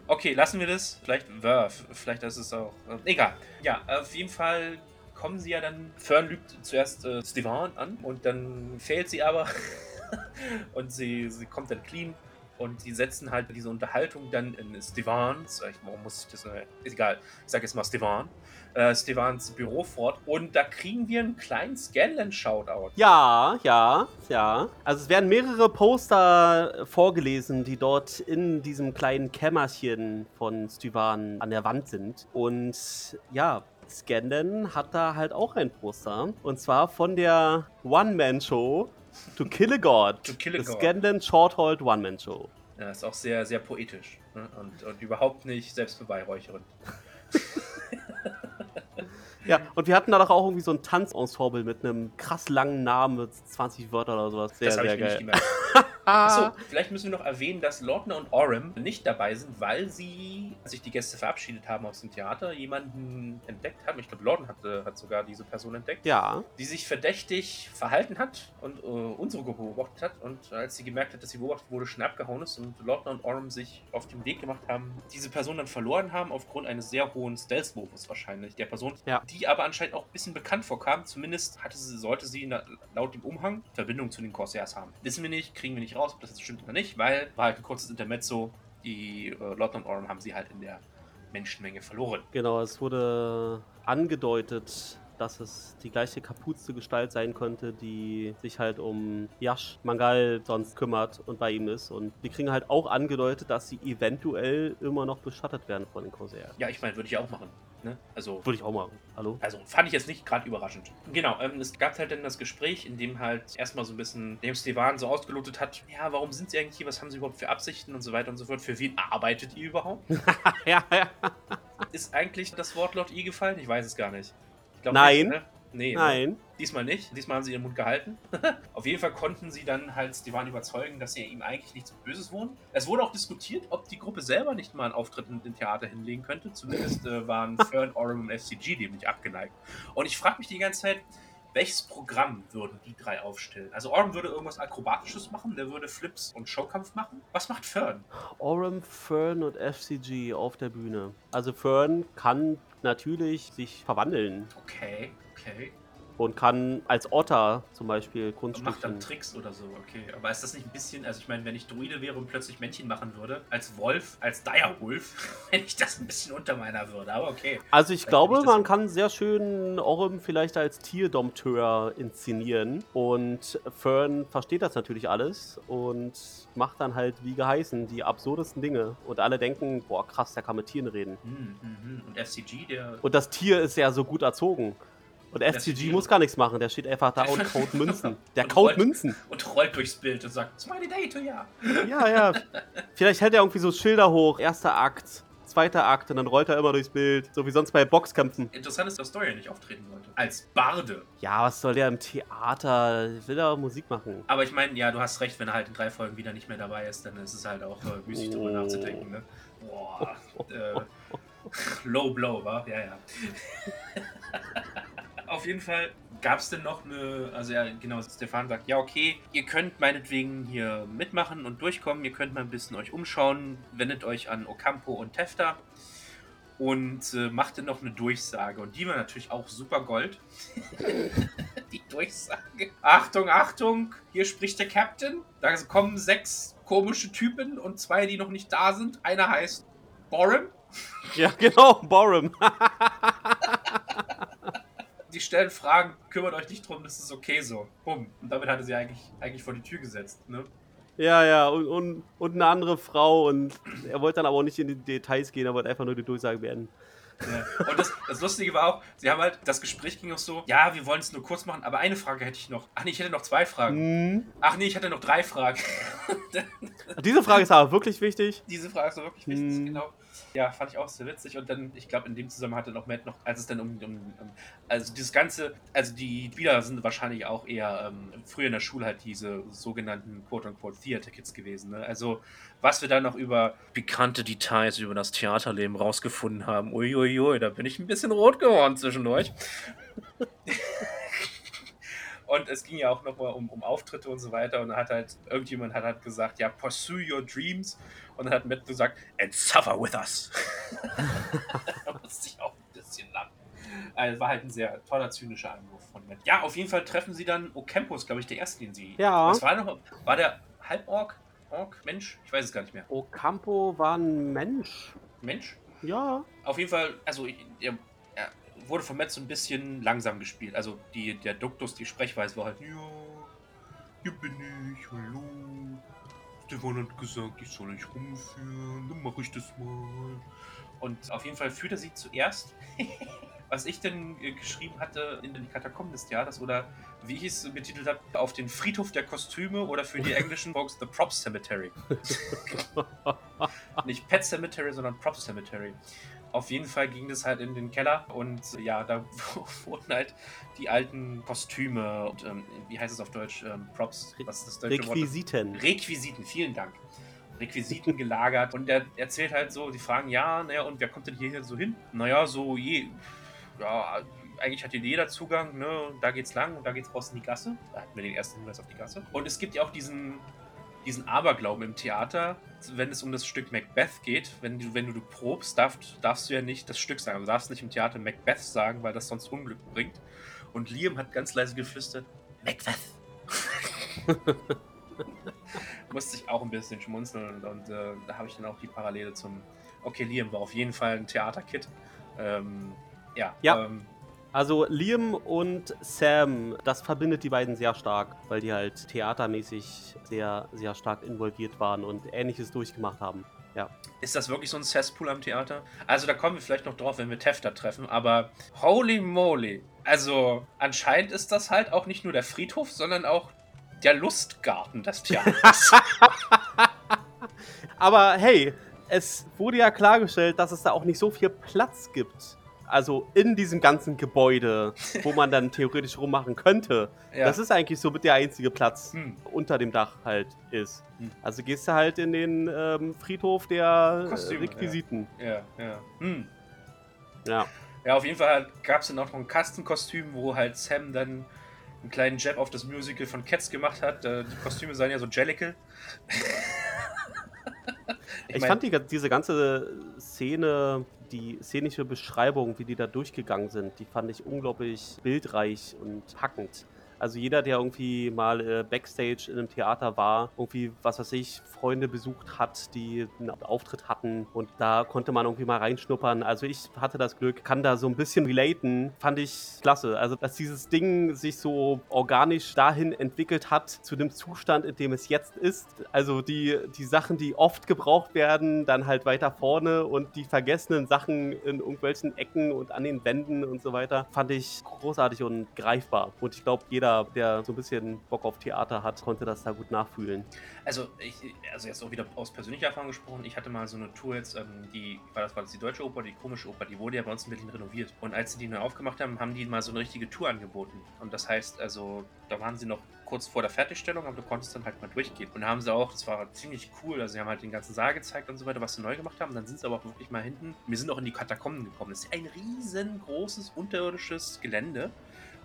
Okay, lassen wir das. Vielleicht Werf. Vielleicht ist es auch. Äh, egal. Ja, auf jeden Fall kommen sie ja dann. Fern lügt zuerst äh, Stevan an und dann fehlt sie aber. und sie, sie kommt dann clean. Und die setzen halt diese Unterhaltung dann in Stevans, ich, warum muss ich das, äh, ist egal, ich sage jetzt mal Stevan, äh, Stevans Büro fort. Und da kriegen wir einen kleinen Scanlan-Shoutout. Ja, ja, ja. Also es werden mehrere Poster vorgelesen, die dort in diesem kleinen Kämmerchen von Styvan an der Wand sind. Und ja, Scanden hat da halt auch ein Poster. Und zwar von der One-Man-Show To Kill a God. To Kill a The God. Scanden Short-Hold One-Man-Show. Ja, ist auch sehr, sehr poetisch. Ne? Und, und überhaupt nicht selbstbeweihräuchernd. Ja, und wir hatten da doch auch irgendwie so ein Tanzensemble mit einem krass langen Namen mit 20 Wörtern oder sowas. Sehr, das habe sehr ich mir nicht geil. gemerkt. Achso, vielleicht müssen wir noch erwähnen, dass Lordner und Orem nicht dabei sind, weil sie, als sich die Gäste verabschiedet haben aus dem Theater, jemanden entdeckt haben. Ich glaube, Lorden hat, äh, hat sogar diese Person entdeckt, Ja, die sich verdächtig verhalten hat und äh, unsere Gruppe beobachtet hat. Und als sie gemerkt hat, dass sie beobachtet wurde, schnell abgehauen ist und Lordner und Orem sich auf den Weg gemacht haben, diese Person dann verloren haben, aufgrund eines sehr hohen Stealth-Wurfes wahrscheinlich der Person, Ja. die aber anscheinend auch ein bisschen bekannt vorkam. Zumindest hatte sie, sollte sie laut dem Umhang Verbindung zu den Corsairs haben. Wissen wir nicht, kriegen wir nicht raus, ob das jetzt stimmt oder nicht, weil war halt ein kurzes Intermezzo. Die äh, Lordner und Orem haben sie halt in der Menschenmenge verloren. Genau, es wurde angedeutet, dass es die gleiche kapuzte Gestalt sein könnte, die sich halt um Yash Mangal sonst kümmert und bei ihm ist. Und wir kriegen halt auch angedeutet, dass sie eventuell immer noch beschattet werden von den Corsairs. Ja, ich meine, würde ich auch machen. Ne? Also, Würde ich auch machen. Hallo? Also fand ich jetzt nicht gerade überraschend. Genau, ähm, es gab halt dann das Gespräch, in dem halt erstmal so ein bisschen dem Stevan so ausgelotet hat, ja, warum sind sie eigentlich hier, was haben sie überhaupt für Absichten und so weiter und so fort, für wen arbeitet ihr überhaupt? ja, ja. Ist eigentlich das Wort Lord I gefallen? Ich weiß es gar nicht. Ich glaub Nein. Nicht, ne? Nee, ne? Nein. diesmal nicht. Diesmal haben sie ihren Mund gehalten. Auf jeden Fall konnten sie dann halt Stevan überzeugen, dass sie ihm eigentlich nichts Böses wohnen. Es wurde auch diskutiert, ob die Gruppe selber nicht mal einen Auftritt in den Theater hinlegen könnte. Zumindest äh, waren Fern, Orem und FCG dem nicht abgeneigt. Und ich frage mich die ganze Zeit, welches Programm würden die drei aufstellen? Also Orem würde irgendwas Akrobatisches machen, der würde Flips und Showkampf machen. Was macht Fern? Orem, Fern und FCG auf der Bühne. Also Fern kann natürlich sich verwandeln Okay, okay. und kann als Otter zum Beispiel Und macht dann. Tricks oder so, okay. Aber ist das nicht ein bisschen, also ich meine, wenn ich Druide wäre und plötzlich Männchen machen würde, als Wolf, als Direwolf, fände ich das ein bisschen unter meiner Würde, aber okay. Also ich Vielleicht glaube, ich man kann sehr schön Orem vielleicht als Tierdompteur inszenieren und Fern versteht das natürlich alles und macht dann halt wie geheißen die absurdesten Dinge und alle denken, boah krass, der kann mit Tieren reden. Hm, hm, hm. Und FCG, der. Und das Tier ist ja so gut erzogen. Und FCG FCG muss gar nichts machen, der steht einfach da und kaut Münzen. Der Und kaut rollt- Münzen. Und rollt durchs Bild und sagt, Smiley Date, ja. Ja, ja. Vielleicht hält er irgendwie so Schilder hoch. Erster Akt, zweiter Akt und dann rollt er immer durchs Bild. So wie sonst bei Boxkämpfen. Interessant ist, dass Story nicht auftreten wollte. Als Barde. Ja, was soll der im Theater? Will er Musik machen? Aber ich meine, ja, du hast recht, wenn er halt in drei Folgen wieder nicht mehr dabei ist, dann ist es halt auch äh, müßig drüber Oh. nachzudenken, ne? Boah. Äh, low blow, wa? Ja, ja. Jeden Fall gab es denn noch eine, also ja, genau, Stefan sagt, ja, okay, ihr könnt meinetwegen hier mitmachen und durchkommen, ihr könnt mal ein bisschen euch umschauen, wendet euch an Ocampo und Tefta und äh, macht dann noch eine Durchsage. Und die war natürlich auch super Gold. die Durchsage. Achtung, Achtung, hier spricht der Captain. Da kommen sechs komische Typen und zwei, die noch nicht da sind. Einer heißt Borim. Ja, genau, Borum. Die stellen Fragen, kümmert euch nicht drum, das ist okay so. Bumm. Und damit hatte sie eigentlich, eigentlich vor die Tür gesetzt. Ne? ja, ja, und, und, und eine andere Frau. Und er wollte dann aber auch nicht in die Details gehen, er wollte einfach nur die Durchsage beenden. Ja. Und das, das Lustige war auch, sie haben halt, das Gespräch ging auch so, ja, wir wollen es nur kurz machen, aber eine Frage hätte ich noch. Ach nee, ich hätte noch zwei Fragen. Hm. Ach nee, ich hatte noch drei Fragen. Diese Frage ist aber wirklich wichtig. Diese Frage ist doch wirklich wichtig, Hm. genau. Ja, fand ich auch sehr witzig. Und dann, ich glaube, in dem Zusammenhang hatte noch Matt noch, als es dann um, um, um also dieses Ganze, also die Spieler sind wahrscheinlich auch eher ähm, früher in der Schule halt diese sogenannten quote-unquote Theater-Kids gewesen. Ne? Also, was wir da noch über bekannte Details über das Theaterleben rausgefunden haben, uiuiui, ui, ui, da bin ich ein bisschen rot geworden zwischendurch. Und es ging ja auch nochmal um, um Auftritte und so weiter. Und hat halt, irgendjemand hat halt gesagt, ja, pursue your dreams. Und dann hat Matt gesagt, and suffer with us. da musste ich auch ein bisschen lachen. Also war halt ein sehr toller, zynischer Anruf von Matt. Ja, auf jeden Fall treffen sie dann Ocampos, glaube ich, der erste, den sie. Ja. Was war noch? War der Halborg? Ork? Mensch? Ich weiß es gar nicht mehr. Ocampo war ein Mensch. Mensch? Ja. Auf jeden Fall, also er, wurde von Matt so ein bisschen langsam gespielt. Also die, der Duktus, die Sprechweise war halt, ja, hier bin ich, hallo. Stefan hat gesagt, ich soll euch rumführen, dann mache ich das mal. Und auf jeden Fall führt er sie zuerst, was ich denn äh, geschrieben hatte in den Katakomben des Theaters oder wie ich es betitelt habe, auf den Friedhof der Kostüme oder für die englischen Folks The Prop Cemetery. Nicht Pet Cemetery, sondern Prop Cemetery. Auf jeden Fall ging das halt in den Keller und ja, da wurden halt die alten Kostüme und ähm, wie heißt es auf Deutsch? Ähm, Props. Was ist das deutsche Requisiten. Wort? Requisiten, vielen Dank. Requisiten gelagert und er erzählt halt so, die fragen, ja, naja, und wer kommt denn hier so hin? Naja, so je, ja, eigentlich hat hier jeder Zugang, ne, da geht's lang und da geht's raus in die Gasse. Da hatten wir den ersten Hinweis auf die Gasse. Und es gibt ja auch diesen, diesen Aberglauben im Theater, wenn es um das Stück Macbeth geht, wenn du, wenn du, du probst, darfst, darfst du ja nicht das Stück sagen. Du darfst nicht im Theater Macbeth sagen, weil das sonst Unglück bringt. Und Liam hat ganz leise geflüstert, Macbeth. Musste ich auch ein bisschen schmunzeln und, und äh, da habe ich dann auch die Parallele zum. Okay, Liam war auf jeden Fall ein Theaterkid. Ähm, ja. Ja. Ähm, Also Liam und Sam, das verbindet die beiden sehr stark, weil die halt theatermäßig sehr, sehr stark involviert waren und ähnliches durchgemacht haben. Ja. Ist das wirklich so ein Cesspool am Theater? Also da kommen wir vielleicht noch drauf, wenn wir Tefta treffen, aber holy moly. Also anscheinend ist das halt auch nicht nur der Friedhof, sondern auch der Lustgarten des Theaters. Aber hey, es wurde ja klargestellt, dass es da auch nicht so viel Platz gibt. Also in diesem ganzen Gebäude, wo man dann theoretisch rummachen könnte. Ja. Das ist eigentlich so mit der einzige Platz Hm. unter dem Dach halt ist. Hm. Also gehst du halt in den ähm, Friedhof der äh, Kostüme, Requisiten. ja, ja. Hm. Ja. Ja, auf jeden Fall gab es dann auch noch ein Kastenkostüm, wo halt Sam dann einen kleinen Jab auf das Musical von Cats gemacht hat. Äh, Die Kostüme seien ja so Jellicle. Ich, mein- fand die, diese ganze Szene, die szenische Beschreibung, wie die da durchgegangen sind, die fand ich unglaublich bildreich und packend. Also jeder, der irgendwie mal äh, Backstage in einem Theater war, irgendwie, was weiß ich, Freunde besucht hat, die einen Auftritt hatten und da konnte man irgendwie mal reinschnuppern. Also ich hatte das Glück, kann da so ein bisschen relaten, fand ich klasse. Also dass dieses Ding sich so organisch dahin entwickelt hat, zu dem Zustand, in dem es jetzt ist. Also die, die Sachen, die oft gebraucht werden, dann halt weiter vorne und die vergessenen Sachen in irgendwelchen Ecken und an den Wänden und so weiter, fand ich großartig und greifbar. Und ich glaube, jeder, der so ein bisschen Bock auf Theater hat, konnte das da gut nachfühlen. Also, ich, also jetzt auch wieder aus persönlicher Erfahrung gesprochen, ich hatte mal so eine Tour jetzt, ähm, die, war das, war das die Deutsche Oper, die komische Oper, die wurde ja bei uns in Berlin renoviert. Und als sie die neu aufgemacht haben, haben die mal so eine richtige Tour angeboten. Und das heißt, also, da waren sie noch kurz vor der Fertigstellung, aber du konntest dann halt mal durchgehen. Und haben sie auch, das war ziemlich cool, also sie haben halt den ganzen Saal gezeigt und so weiter, was sie neu gemacht haben. Dann sind sie aber auch wirklich mal hinten, wir sind auch in die Katakomben gekommen. Das ist ein riesengroßes unterirdisches Gelände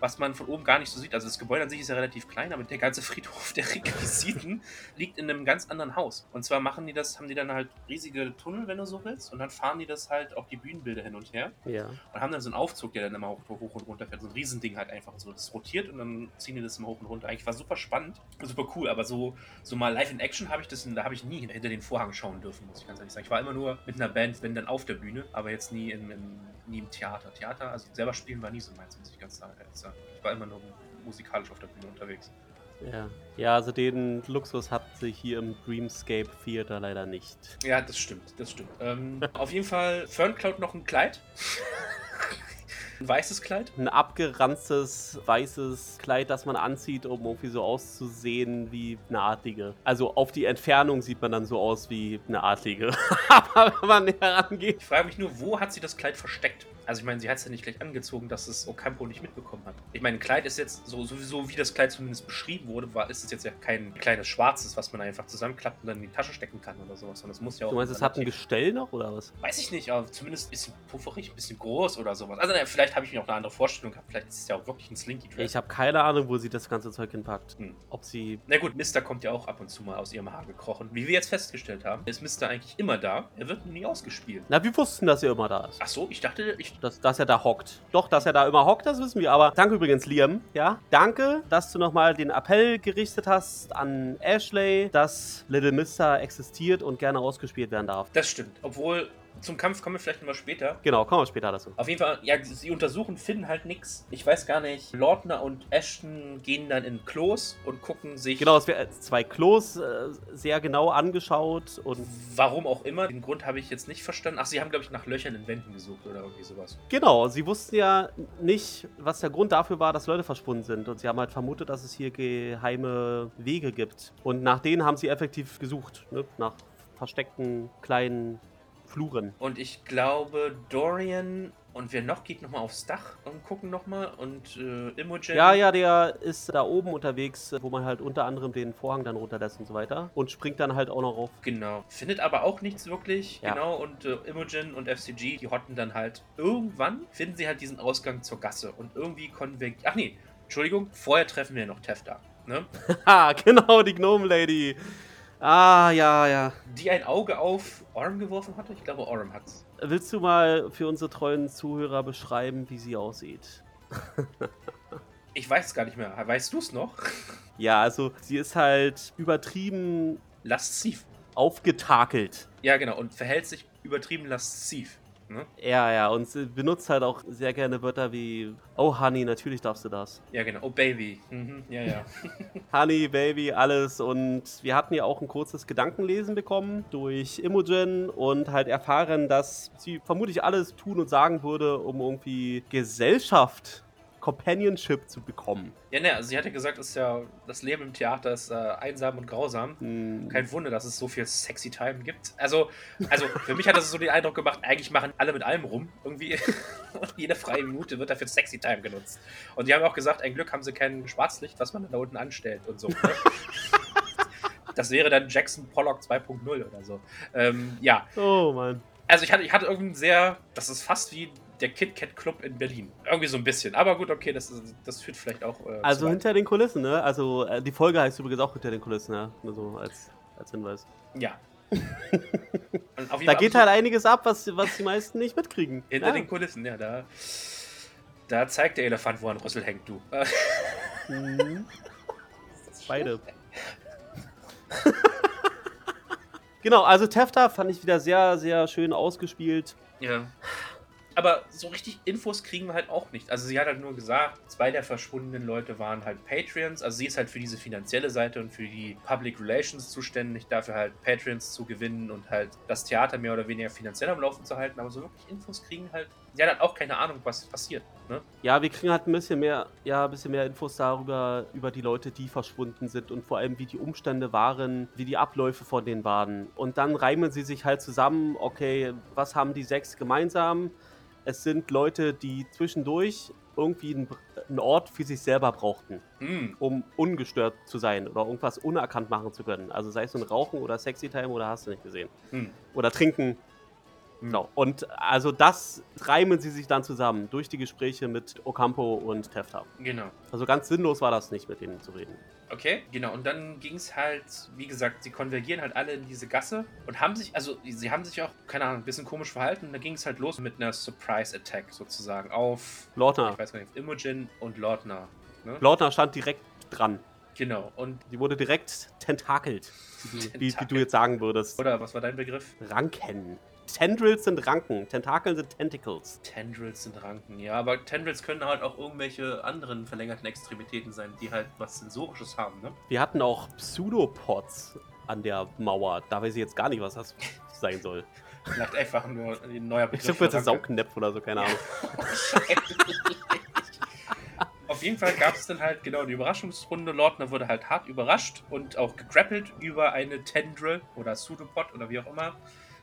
was man von oben gar nicht so sieht. Also das Gebäude an sich ist ja relativ klein, aber der ganze Friedhof der Requisiten liegt in einem ganz anderen Haus. Und zwar machen die das, haben die dann halt riesige Tunnel, wenn du so willst, und dann fahren die das halt auf die Bühnenbilder hin und her Ja. und haben dann so einen Aufzug, der dann immer hoch, hoch und runter fährt. So ein Riesending halt einfach so. Das rotiert und dann ziehen die das immer hoch und runter. Eigentlich war super spannend, super cool, aber so, so mal live in Action habe ich das, da habe ich nie hinter den Vorhang schauen dürfen, muss ich ganz ehrlich sagen. Ich war immer nur mit einer Band, wenn dann auf der Bühne, aber jetzt nie, in, in, nie im Theater. Theater, also selber spielen war nie so meins, muss ich ganz sagen. Ich war immer nur musikalisch auf der Bühne unterwegs. Ja. ja, also den Luxus hat sie hier im Dreamscape Theater leider nicht. Ja, das stimmt, das stimmt. Ähm, auf jeden Fall, Fern klaut noch ein Kleid. Ein weißes Kleid? Ein abgeranztes, weißes Kleid, das man anzieht, um irgendwie so auszusehen wie eine Adlige. Also auf die Entfernung sieht man dann so aus wie eine Adlige. Aber wenn man näher rangeht. Ich frage mich nur, wo hat sie das Kleid versteckt? Also ich meine, sie hat es ja nicht gleich angezogen, dass es Ocampo nicht mitbekommen hat. Ich meine, ein Kleid ist jetzt so sowieso, wie das Kleid zumindest beschrieben wurde, war, ist es jetzt ja kein kleines schwarzes, was man einfach zusammenklappt und dann in die Tasche stecken kann oder sowas. Sondern es muss ja auch. Du meinst, es hat ein Gestell noch oder was? Weiß ich nicht, aber zumindest ein bisschen pufferig, ein bisschen groß oder sowas. Also na, vielleicht habe ich mir auch eine andere Vorstellung gehabt. Vielleicht ist es ja auch wirklich ein Slinky Dress. Ich habe keine Ahnung, wo sie das ganze Zeug hinpackt. Hm. Ob sie. Na gut, Mister kommt ja auch ab und zu mal aus ihrem Haar gekrochen. Wie wir jetzt festgestellt haben, ist Mister eigentlich immer da. Er wird nur nie ausgespielt. Na, wir wussten, dass er immer da ist. Ach so, ich dachte, ich. Dass, dass er da hockt. Doch, dass er da immer hockt, das wissen wir. Aber danke übrigens, Liam. Ja, danke, dass du nochmal den Appell gerichtet hast an Ashley, dass Little Mister existiert und gerne ausgespielt werden darf. Das stimmt. Obwohl, zum Kampf kommen wir vielleicht nochmal später. Genau, kommen wir später dazu. Auf jeden Fall, ja, sie untersuchen, finden halt nichts. Ich weiß gar nicht. Lordner und Ashton gehen dann in Klos und gucken sich. Genau, es werden zwei Klos äh, sehr genau angeschaut und. Warum auch immer. Den Grund habe ich jetzt nicht verstanden. Ach, sie haben, glaube ich, nach Löchern in Wänden gesucht oder irgendwie sowas. Genau, sie wussten ja nicht, was der Grund dafür war, dass Leute verschwunden sind. Und sie haben halt vermutet, dass es hier geheime Wege gibt. Und nach denen haben sie effektiv gesucht. Ne? Nach versteckten kleinen Fluren. Und ich glaube, Dorian und wer noch geht nochmal aufs Dach und gucken nochmal. Und äh, Imogen. Ja, ja, der ist da oben unterwegs, wo man halt unter anderem den Vorhang dann runterlässt und so weiter. Und springt dann halt auch noch auf. Genau. Findet aber auch nichts wirklich. Ja. Genau. Und äh, Imogen und FCG, die hotten dann halt. Irgendwann finden sie halt diesen Ausgang zur Gasse. Und irgendwie konveg. Ach nee, Entschuldigung. Vorher treffen wir noch Tefta. Ne? Ha, genau, die Gnome Lady. Ah, ja, ja. Die ein Auge auf Orm geworfen hatte. Ich glaube, Orm hat's. Willst du mal für unsere treuen Zuhörer beschreiben, wie sie aussieht? Ich weiß es gar nicht mehr. Weißt du es noch? Ja, also sie ist halt übertrieben Lasziv. aufgetakelt. Ja, genau. Und verhält sich übertrieben lasziv. Ne? Ja, ja, und sie benutzt halt auch sehr gerne Wörter wie Oh, Honey, natürlich darfst du das. Ja, genau. Oh, Baby. Mhm. Ja, ja. Honey, Baby, alles. Und wir hatten ja auch ein kurzes Gedankenlesen bekommen durch Imogen und halt erfahren, dass sie vermutlich alles tun und sagen würde, um irgendwie Gesellschaft, Companionship zu bekommen. ja, ne, also sie hatte gesagt, ist ja, das Leben im Theater ist äh, einsam und grausam. Hm, Kein Wunder, dass es so viel Sexy Time gibt. Also, also für mich hat das so den Eindruck gemacht, eigentlich machen alle mit allem rum. Irgendwie. Jede freie Minute wird dafür Sexy Time genutzt. Und die haben auch gesagt, ein Glück haben sie kein Schwarzlicht, was man da unten anstellt und so. Ne? Das wäre dann Jackson Pollock 2.0 oder so. Ähm, ja, Oh, Mann. also ich hatte, ich hatte irgendwie sehr, das ist fast wie der Kit Kat Club in Berlin. Irgendwie so ein bisschen. Aber gut, okay, das, das führt vielleicht auch. Äh, Also hinter den Kulissen, ne? Also äh, die Folge heißt übrigens auch hinter den Kulissen, ja? Nur so als, als Hinweis. Ja. Da geht halt einiges ab, was, was die meisten nicht mitkriegen. hinter ja. den Kulissen, ja, da. Da zeigt der Elefant, wo ein Rüssel hängt, du. Mhm. Beide. genau, also Tefta fand ich wieder sehr, sehr schön ausgespielt. Ja. Aber so richtig Infos kriegen wir halt auch nicht. Also sie hat halt nur gesagt, zwei der verschwundenen Leute waren halt Patreons. Also sie ist halt für diese finanzielle Seite und für die Public Relations zuständig, dafür halt Patreons zu gewinnen und halt das Theater mehr oder weniger finanziell am Laufen zu halten. Aber so wirklich Infos kriegen halt. Sie hat halt auch keine Ahnung, was passiert. Ne? Ja, wir kriegen halt ein bisschen mehr, ja, ein bisschen mehr Infos darüber, über die Leute, die verschwunden sind und vor allem, wie die Umstände waren, wie die Abläufe von denen waren. Und dann reimen sie sich halt zusammen, okay, was haben die sechs gemeinsam? Es sind Leute, die zwischendurch irgendwie einen, einen Ort für sich selber brauchten. Hm. um ungestört zu sein oder irgendwas unerkannt machen zu können. Also sei es nun Rauchen oder Sexy Time oder hast du nicht gesehen. Hm. Oder Trinken. Genau. Und also das reimen sie sich dann zusammen durch die Gespräche mit Ocampo und Tefta. Genau. Also ganz sinnlos war das nicht, mit denen zu reden. Okay, genau. Und dann ging es halt, wie gesagt, sie konvergieren halt alle in diese Gasse und haben sich, also sie haben sich auch, keine Ahnung, ein bisschen komisch verhalten. Und da ging es halt los mit einer Surprise Attack sozusagen auf, Lautner. ich weiß gar nicht, Imogen und Lordner. Ne? Lautner stand direkt dran. Genau. Und, Die wurde direkt tentakelt, wie, du- wie, du jetzt sagen würdest. oder was war dein Begriff? Ranken. Tendrils sind Ranken, Tentakeln sind Tentacles. Tendrils sind Ranken, ja, aber Tendrils können halt auch irgendwelche anderen verlängerten Extremitäten sein, die halt was Sensorisches haben, ne? Wir hatten auch Pseudopods an der Mauer. Da weiß ich jetzt gar nicht, was das sein soll. Vielleicht einfach nur ein neuer Begriff. Ich glaube, jetzt ist Saugnäpf oder so, keine Ahnung. Auf jeden Fall gab es dann halt genau die Überraschungsrunde. Lordner wurde halt hart überrascht und auch gegrappelt über eine Tendril oder Pseudopod oder wie auch immer.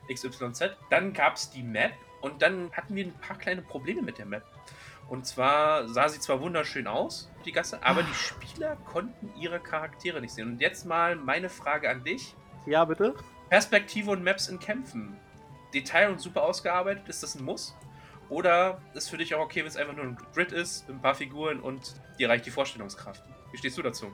XYZ. Dann gab es die Map und dann hatten wir ein paar kleine Probleme mit der Map. Und zwar sah sie zwar wunderschön aus, die Gasse, aber die Spieler konnten ihre Charaktere nicht sehen. Und jetzt mal meine Frage an dich. Ja, bitte? Perspektive und Maps in Kämpfen. Detail und super ausgearbeitet, ist das ein Muss? Oder ist für dich auch okay, wenn es einfach nur ein Grid ist, ein paar Figuren und dir reicht die Vorstellungskraft? Wie stehst du dazu?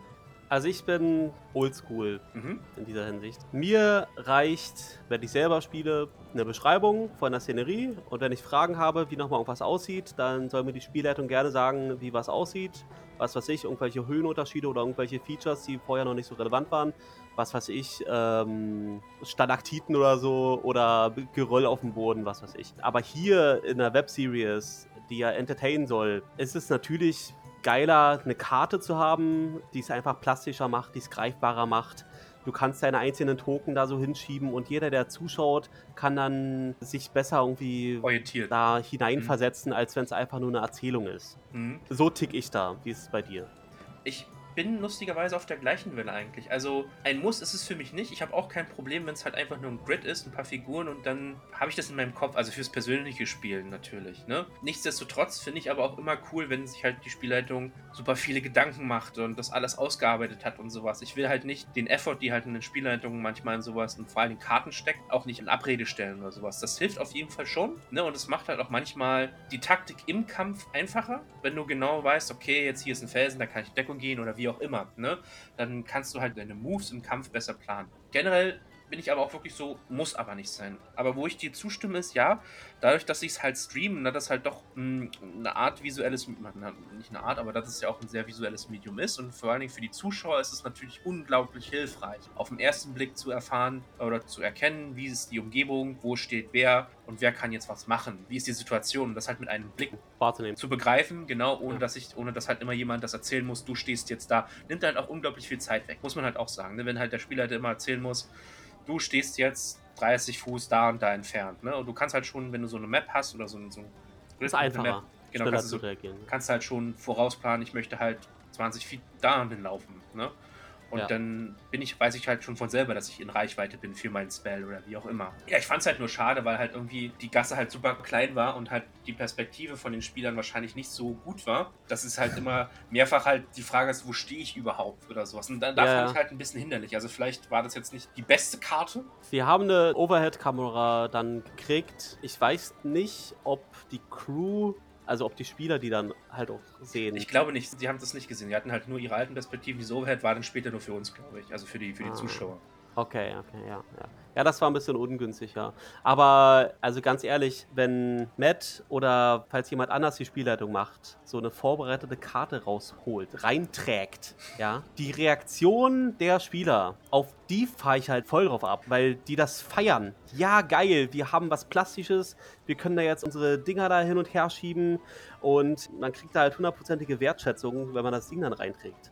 Also ich bin oldschool Mhm. in dieser Hinsicht. Mir reicht, wenn ich selber spiele, eine Beschreibung von der Szenerie und wenn ich Fragen habe, wie nochmal irgendwas aussieht, dann soll mir die Spielleitung gerne sagen, wie was aussieht. Was weiß ich, irgendwelche Höhenunterschiede oder irgendwelche Features, die vorher noch nicht so relevant waren. Was weiß ich, ähm, Stalaktiten oder so oder Geröll auf dem Boden, was weiß ich. Aber hier in der Webseries, die ja entertainen soll, ist es natürlich geiler, eine Karte zu haben, die es einfach plastischer macht, die es greifbarer macht. Du kannst deine einzelnen Token da so hinschieben und jeder, der zuschaut, kann dann sich besser irgendwie Orientiert. da hineinversetzen, als wenn es einfach nur eine Erzählung ist. Mhm. So tick ich da. Wie ist es bei dir? Ich bin lustigerweise auf der gleichen Welle eigentlich. Also ein Muss ist es für mich nicht. Ich habe auch kein Problem, wenn es halt einfach nur ein Grid ist, ein paar Figuren und dann habe ich das in meinem Kopf. Also fürs persönliche Spielen natürlich. Ne? Nichtsdestotrotz finde ich aber auch immer cool, wenn sich halt die Spielleitung super viele Gedanken macht und das alles ausgearbeitet hat und sowas. Ich will halt nicht den Effort, die halt in den Spielleitungen manchmal in sowas und vor allem in Karten steckt, auch nicht in Abrede stellen oder sowas. Das hilft auf jeden Fall schon. Ne? Und es macht halt auch manchmal die Taktik im Kampf einfacher, wenn du genau weißt, okay, jetzt hier ist ein Felsen, da kann ich Deckung gehen oder wie auch immer. Ne? Dann kannst du halt deine Moves im Kampf besser planen. Generell bin ich aber auch wirklich so, muss aber nicht sein. Aber wo ich dir zustimme, ist ja, dadurch, dass ich es halt streamen, da das halt doch mh, eine Art visuelles, na, nicht eine Art, aber dass es ja auch ein sehr visuelles Medium ist und vor allen Dingen für die Zuschauer ist es natürlich unglaublich hilfreich, auf den ersten Blick zu erfahren oder zu erkennen, wie ist die Umgebung, wo steht wer und wer kann jetzt was machen, wie ist die Situation und das halt mit einem Blick Wahrzunehmen. zu begreifen, genau, ohne Ja. dass ich, ohne dass halt immer jemand das erzählen muss, du stehst jetzt da, nimmt halt auch unglaublich viel Zeit weg, muss man halt auch sagen. Ne? Wenn halt der Spieler halt immer erzählen muss, du stehst jetzt 30 Fuß da und da entfernt, ne? Und du kannst halt schon, wenn du so eine Map hast oder so, ein- so ein Ist einfacher, Map, genau, kannst du, kannst halt schon vorausplanen, ich möchte halt 20 Feet da hinlaufen, ne? Und Ja. dann bin ich, weiß ich halt schon von selber, dass ich in Reichweite bin für meinen Spell oder wie auch immer. Ja, ich fand es halt nur schade, weil halt irgendwie die Gasse halt super klein war und halt die Perspektive von den Spielern wahrscheinlich nicht so gut war. Das ist halt immer mehrfach halt die Frage ist, wo stehe ich überhaupt oder sowas. Und dann da Ja, fand ich halt ein bisschen hinderlich. Also vielleicht war das jetzt nicht die beste Karte. Wir haben eine Overhead-Kamera dann gekriegt. Ich weiß nicht, ob die Crew, also ob die Spieler die dann halt auch sehen. Ich glaube nicht, sie haben das nicht gesehen. Die hatten halt nur ihre alten Perspektiven. Diese Overhead war dann später nur für uns, glaube ich. Also für die, für die Ah. Zuschauer. Okay, okay, ja, ja. Ja, das war ein bisschen ungünstig, ja. Aber, also ganz ehrlich, wenn Matt oder falls jemand anders die Spielleitung macht, so eine vorbereitete Karte rausholt, reinträgt, ja, die Reaktion der Spieler, auf die fahre ich halt voll drauf ab, weil die das feiern. Ja, geil, wir haben was Plastisches, wir können da jetzt unsere Dinger da hin und her schieben und man kriegt da halt hundertprozentige Wertschätzung, wenn man das Ding dann reinträgt.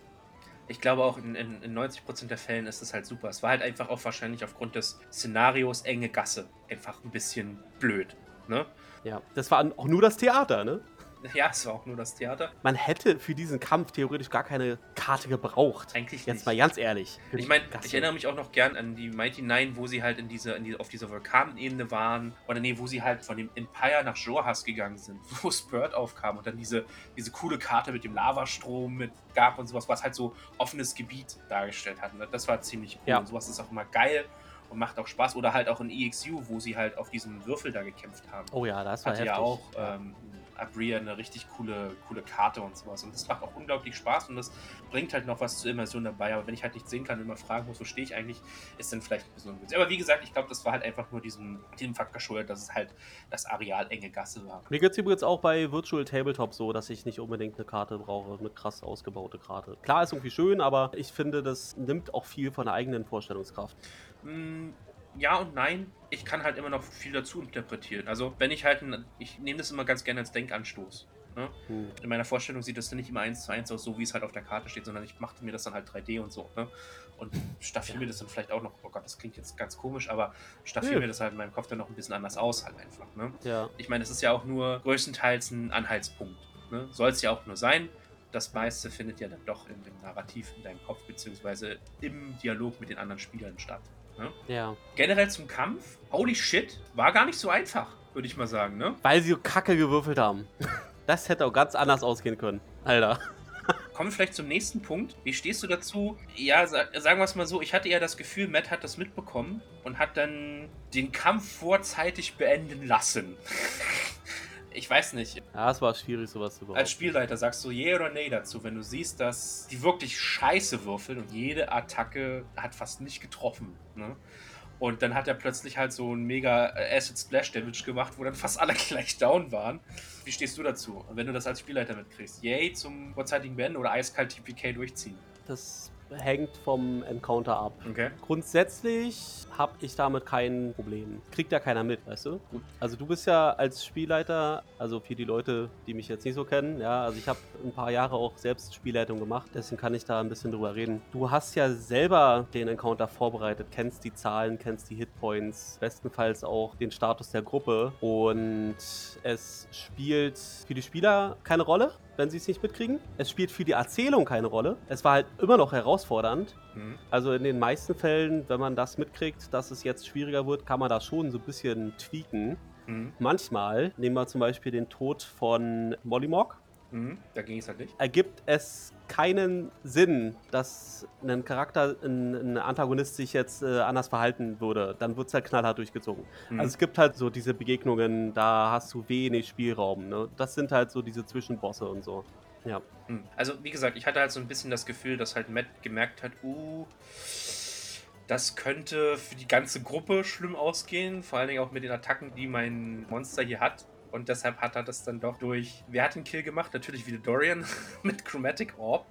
Ich glaube auch in, in, in 90% der Fällen ist es halt super. Es war halt einfach auch wahrscheinlich aufgrund des Szenarios enge Gasse. Einfach ein bisschen blöd. Ne? Ja, das war auch nur das Theater, ne? Ja, es war auch nur das Theater. Man hätte für diesen Kampf theoretisch gar keine Karte gebraucht. Eigentlich Jetzt nicht. mal ganz ehrlich. Ich meine, ich erinnere mich auch noch gern an die Mighty Nine, wo sie halt in diese, in die, auf dieser Vulkanebene waren. Oder nee, wo sie halt von dem Empire nach Jorhas gegangen sind, wo Spurt aufkam und dann diese, diese coole Karte mit dem Lavastrom mit gab und sowas, was halt so offenes Gebiet dargestellt hat. Und das war ziemlich cool. Ja. Und sowas ist auch immer geil und macht auch Spaß. Oder halt auch in EXU, wo sie halt auf diesem Würfel da gekämpft haben. Oh ja, das war hatte heftig. ja auch ähm, Abria eine richtig coole, coole Karte und sowas. Und das macht auch unglaublich Spaß und das bringt halt noch was zur Immersion dabei. Aber wenn ich halt nicht sehen kann und immer fragen muss, wo stehe ich eigentlich, ist dann vielleicht ein bisschen ungünstig. Aber wie gesagt, ich glaube, das war halt einfach nur diesem, diesem Fakt geschuldet, dass es halt das Areal enge Gasse war. Mir geht es übrigens auch bei Virtual Tabletop so, dass ich nicht unbedingt eine Karte brauche, eine krass ausgebaute Karte. Klar ist irgendwie schön, aber ich finde, das nimmt auch viel von der eigenen Vorstellungskraft. Mm, ja und nein. Ich kann halt immer noch viel dazu interpretieren. Also, wenn ich halt, ein, ich nehme das immer ganz gerne als Denkanstoß. Ne? Hm. In meiner Vorstellung sieht das dann nicht immer eins zu eins aus, so wie es halt auf der Karte steht, sondern ich machte mir das dann halt 3D und so. Ne? Und staffiere mir das dann vielleicht auch noch, oh Gott, das klingt jetzt ganz komisch, aber staffiere Nö. mir das halt in meinem Kopf dann noch ein bisschen anders aus, halt einfach. Ne? Ja. Ich meine, es ist ja auch nur größtenteils ein Anhaltspunkt. Ne? Soll es ja auch nur sein. Das meiste findet ja dann doch im, im Narrativ in deinem Kopf, beziehungsweise im Dialog mit den anderen Spielern statt. Ne? Ja. Generell zum Kampf, holy shit, war gar nicht so einfach, würde ich mal sagen, ne? Weil sie so kacke gewürfelt haben. Das hätte auch ganz anders ausgehen können. Alter. Kommen wir vielleicht zum nächsten Punkt. Wie stehst du dazu? Ja, sa sagen wir es mal so, ich hatte ja das Gefühl, Matt hat das mitbekommen und hat dann den Kampf vorzeitig beenden lassen. ich weiß nicht. Ja, es war schwierig, sowas zu behaupten. Als Spielleiter sagst du je oder nee dazu, wenn du siehst, dass die wirklich scheiße würfeln und jede Attacke hat fast nicht getroffen. Ne? Und dann hat er plötzlich halt so ein mega äh, Acid Splash Damage gemacht, wo dann fast alle gleich down waren. Wie stehst du dazu, wenn du das als Spielleiter mitkriegst? Yay zum vorzeitigen Beenden oder eiskalt TPK durchziehen? Das hängt vom Encounter ab. Okay. Grundsätzlich habe ich damit kein Problem. Kriegt ja keiner mit, weißt du? Gut. Also du bist ja als Spielleiter, also für die Leute, die mich jetzt nicht so kennen, ja, also ich habe ein paar Jahre auch selbst Spielleitung gemacht, deswegen kann ich da ein bisschen drüber reden. Du hast ja selber den Encounter vorbereitet, kennst die Zahlen, kennst die Hitpoints, bestenfalls auch den Status der Gruppe und es spielt für die Spieler keine Rolle, wenn sie es nicht mitkriegen. Es spielt für die Erzählung keine Rolle. Es war halt immer noch herausfordernd, Mhm. also in den meisten Fällen, wenn man das mitkriegt, dass es jetzt schwieriger wird, kann man da schon so ein bisschen tweaken. Mhm. Manchmal, nehmen wir zum Beispiel den Tod von Mollymog, Mhm. Da ging es halt nicht. ergibt es keinen Sinn, dass ein Charakter, ein, ein Antagonist sich jetzt äh, anders verhalten würde. Dann wird es halt knallhart durchgezogen. Mhm. Also es gibt halt so diese Begegnungen, da hast du wenig Spielraum. Ne? Das sind halt so diese Zwischenbosse und so. Ja. Hm. Also, wie gesagt, ich hatte halt so ein bisschen das Gefühl, dass halt Matt gemerkt hat, uh, das könnte für die ganze Gruppe schlimm ausgehen, vor allen Dingen auch mit den Attacken, die mein Monster hier hat. Und deshalb hat er das dann doch durch. Wer hat den Kill gemacht? Natürlich wieder Dorian mit Chromatic Orb.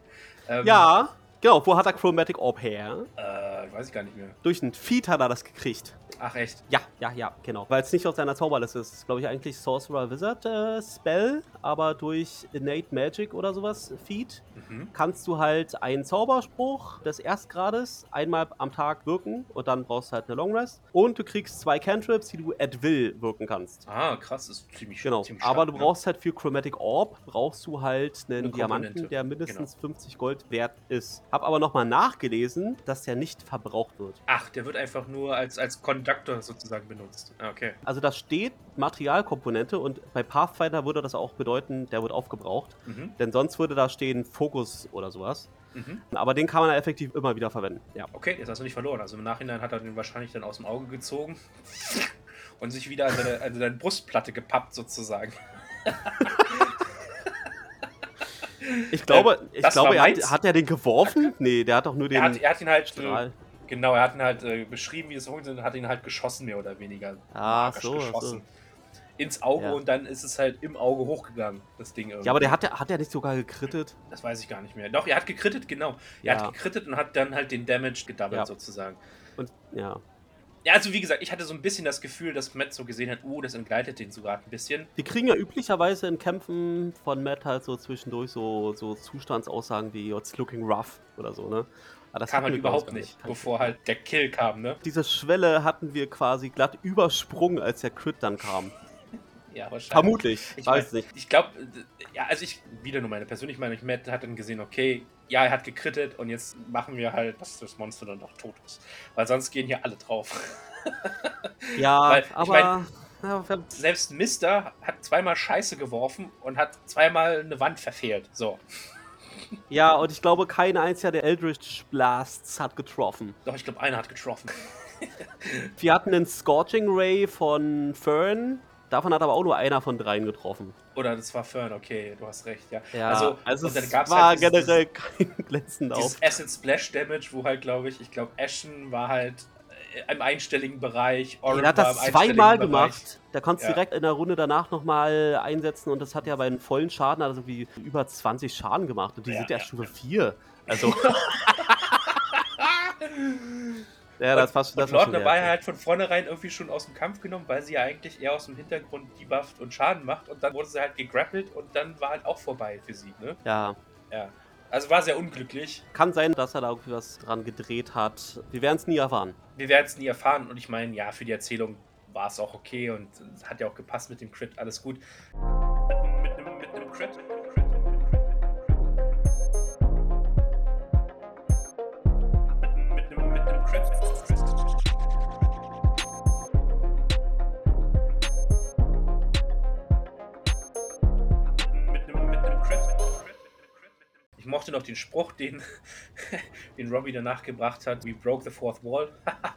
Ähm, Ja, genau. Wo hat er Chromatic Orb her? Äh, weiß ich gar nicht mehr. Durch einen Feed hat er das gekriegt. Ach, echt? Ja, ja, ja, genau. Weil es nicht aus seiner Zauberliste ist. Es ist, glaube ich, eigentlich Sorcerer Wizard äh, Spell, aber durch Innate Magic oder sowas Feed Mhm. kannst du halt einen Zauberspruch des Erstgrades einmal am Tag wirken und dann brauchst du halt eine Long Rest. Und du kriegst zwei Cantrips, die du at will wirken kannst. Ah, krass, das ist ziemlich Genau, ziemlich aber stark, du ne? brauchst halt für Chromatic Orb, brauchst du halt einen Eine Diamanten, der mindestens 50 Gold wert ist. Hab aber nochmal nachgelesen, dass der nicht verbraucht wird. Ach, der wird einfach nur als, als Conductor sozusagen benutzt. Ah, okay. Also da steht Materialkomponente und bei Pathfinder würde das auch bedeuten, der wird aufgebraucht. Mhm. Denn sonst würde da stehen Fokus oder sowas. Mhm. Aber den kann man effektiv immer wieder verwenden. Ja. Okay, jetzt hast du nicht verloren. Also im Nachhinein hat er den wahrscheinlich dann aus dem Auge gezogen und sich wieder an seine, an seine Brustplatte gepappt, sozusagen. Ich glaube, ich das glaube er hat, hat er den geworfen? Nee, der hat doch nur den Er hat, er hat ihn halt. Äh, genau, er hat ihn halt äh, beschrieben, wie es funktioniert und hat ihn halt geschossen, mehr oder weniger. Ah, Magisch so, so. Ins Auge Ja. und dann ist es halt im Auge hochgegangen, das Ding irgendwie. Ja, aber der hat, hat er nicht sogar gekrittet? Das weiß ich gar nicht mehr. Doch, er hat gekrittet, genau. Er Ja. hat gekrittet und hat dann halt den Damage gedoubled, Ja. sozusagen. Und ja. Ja, also wie gesagt, ich hatte so ein bisschen das Gefühl, dass Matt so gesehen hat, uh, das entgleitet den sogar ein bisschen. Die kriegen ja üblicherweise in Kämpfen von Matt halt so zwischendurch so, so Zustandsaussagen wie It's looking rough oder so, ne? Aber das kam halt überhaupt nicht, bevor halt der Kill kam, ne? Diese Schwelle hatten wir quasi glatt übersprungen, als der Crit dann kam. Ja, wahrscheinlich. Vermutlich. Ich weiß weiß nicht. Ich glaube, ja, also ich, wieder nur meine persönliche Meinung, Matt hat dann gesehen, okay, ja, er hat gekrittet und jetzt machen wir halt, dass das Monster dann doch tot ist. Weil sonst gehen hier alle drauf. Ja, Weil, ich aber. mein- Selbst Mister hat zweimal Scheiße geworfen und hat zweimal eine Wand verfehlt. So. ja, und ich glaube, kein einziger der Eldritch Blasts hat getroffen. Doch, ich glaube, einer hat getroffen. Wir hatten einen Scorching Ray von Fern. Davon hat aber auch nur einer von dreien getroffen. Oder das war Fern, okay, du hast recht, ja. Ja, also, also, es war halt dieses- generell kein glänzender Auf. Acid Splash Damage, wo halt, glaube ich, ich glaube, Ashen war halt äh, im einstelligen Bereich. Er hat das im zweimal Bereich. gemacht. Der konnte es Ja. direkt in der Runde danach nochmal einsetzen und das hat ja bei einem vollen Schaden also wie über 20 Schaden gemacht. Und die Ja, sind ja ja, Stufe 4. Also. Ja, das war, das Und war schon Lordner war ja halt von vornherein irgendwie schon aus dem Kampf genommen, weil sie ja eigentlich eher aus dem Hintergrund debufft und Schaden macht. Und dann wurde sie halt gegrappelt und dann war halt auch vorbei für sie. Ne? Ja, Ja. Also war sehr unglücklich. kann sein, dass er da irgendwie was dran gedreht hat. Wir werden es nie erfahren. Wir werden es nie erfahren. Und ich meine, ja, für die Erzählung war es auch okay und hat ja auch gepasst mit dem Crit, alles gut. Mit einem Crit. Ich mochte noch den Spruch, den, den Robbie danach gebracht hat. We broke the fourth wall.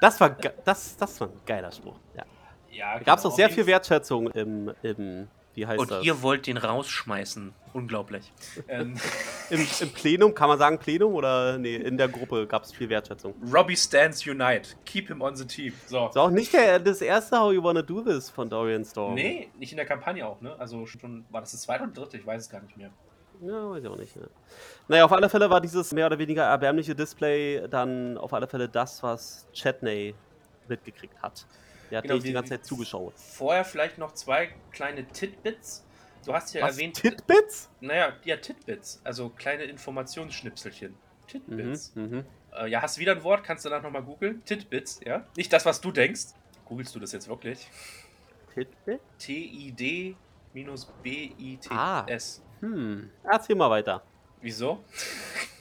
Das war, ge- das, das war ein geiler Spruch. Ja. Ja, Da gab es genau, auch sehr auf viel Wertschätzung im, im wie heißt Und das? ihr wollt den rausschmeißen. Unglaublich. Ähm, Im, Im Plenum, kann man sagen Plenum oder nee, in der Gruppe gab es viel Wertschätzung. Robbie stands unite. Keep him on the team. So. Ist auch nicht der, das erste How You Wanna Do This von Dorian Storm. Nee, nicht in der Kampagne auch, ne? Also schon, war das das zweite oder dritte? Ich weiß es gar nicht mehr. Ja, weiß ich auch nicht. Ne? Naja, auf alle Fälle war dieses mehr oder weniger erbärmliche Display dann auf alle Fälle das, was Chetney mitgekriegt hat. Der hat Genau, die ganze Zeit zugeschaut. Vorher vielleicht noch zwei kleine Titbits. Du hast ja Was? erwähnt. Titbits? naja, ja, Titbits. Also kleine Informationsschnipselchen. Mhm, Titbits. mhm. Äh, ja, hast du wieder ein Wort? Kannst du danach nochmal googeln? Titbits, ja? Nicht das, was du denkst. Googlest du das jetzt wirklich? Titbit? T-I-D-B-I-T-S. Hm. Erzähl mal weiter. Wieso?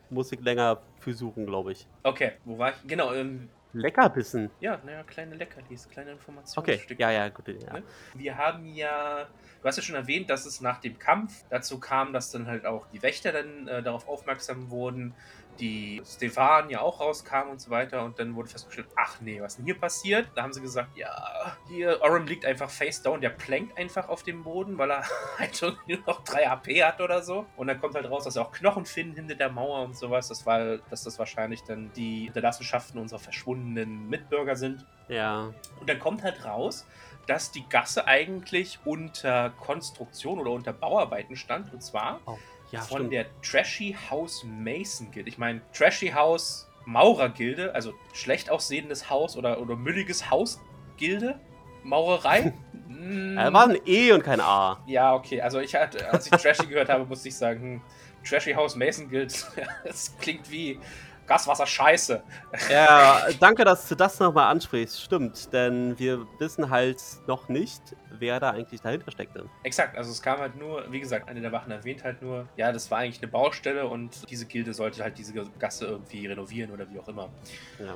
Muss ich länger für suchen, glaube ich. Okay, wo war ich? Genau, ähm, Leckerbissen. ja, naja, kleine Leckerlis, kleine Okay, Informationsstücke. ja, ja, gut. Ja. Ne? Wir haben ja, du hast ja schon erwähnt, dass es nach dem Kampf dazu kam, dass dann halt auch die Wächter dann äh, darauf aufmerksam wurden, die Stefan ja auch rauskam und so weiter und dann wurde festgestellt, ach nee, was denn hier passiert? Da haben sie gesagt, ja, hier, Oren liegt einfach face down, der plankt einfach auf dem Boden, weil er halt irgendwie nur noch 3 HP hat oder so. Und dann kommt halt raus, dass er auch Knochen finden hinter der Mauer und sowas. Das war, dass das wahrscheinlich dann die Hinterlassenschaften unserer verschwundenen Mitbürger sind. ja. Und dann kommt halt raus, dass die Gasse eigentlich unter Konstruktion oder unter Bauarbeiten stand. Und zwar Oh, ja, von stimmt. der Trashy House Mason Guild. Ich meine, Trashy House Maurer Gilde, also schlecht aussehendes Haus oder, oder mülliges Haus Gilde. Maurerei? Mm, Äh, war ein E und kein A. ja, okay. Also ich hatte, als ich Trashy gehört habe, musste ich sagen, hm, Trashy House Mason Guild, das klingt wie Gaswasser Scheiße. Ja, danke, dass du das nochmal ansprichst. Stimmt, denn wir wissen halt noch nicht, wer da eigentlich dahinter steckte. Exakt, also es kam halt nur, wie gesagt, eine der Wachen erwähnt halt nur, ja, das war eigentlich eine Baustelle und diese Gilde sollte halt diese Gasse irgendwie renovieren oder wie auch immer. Ja.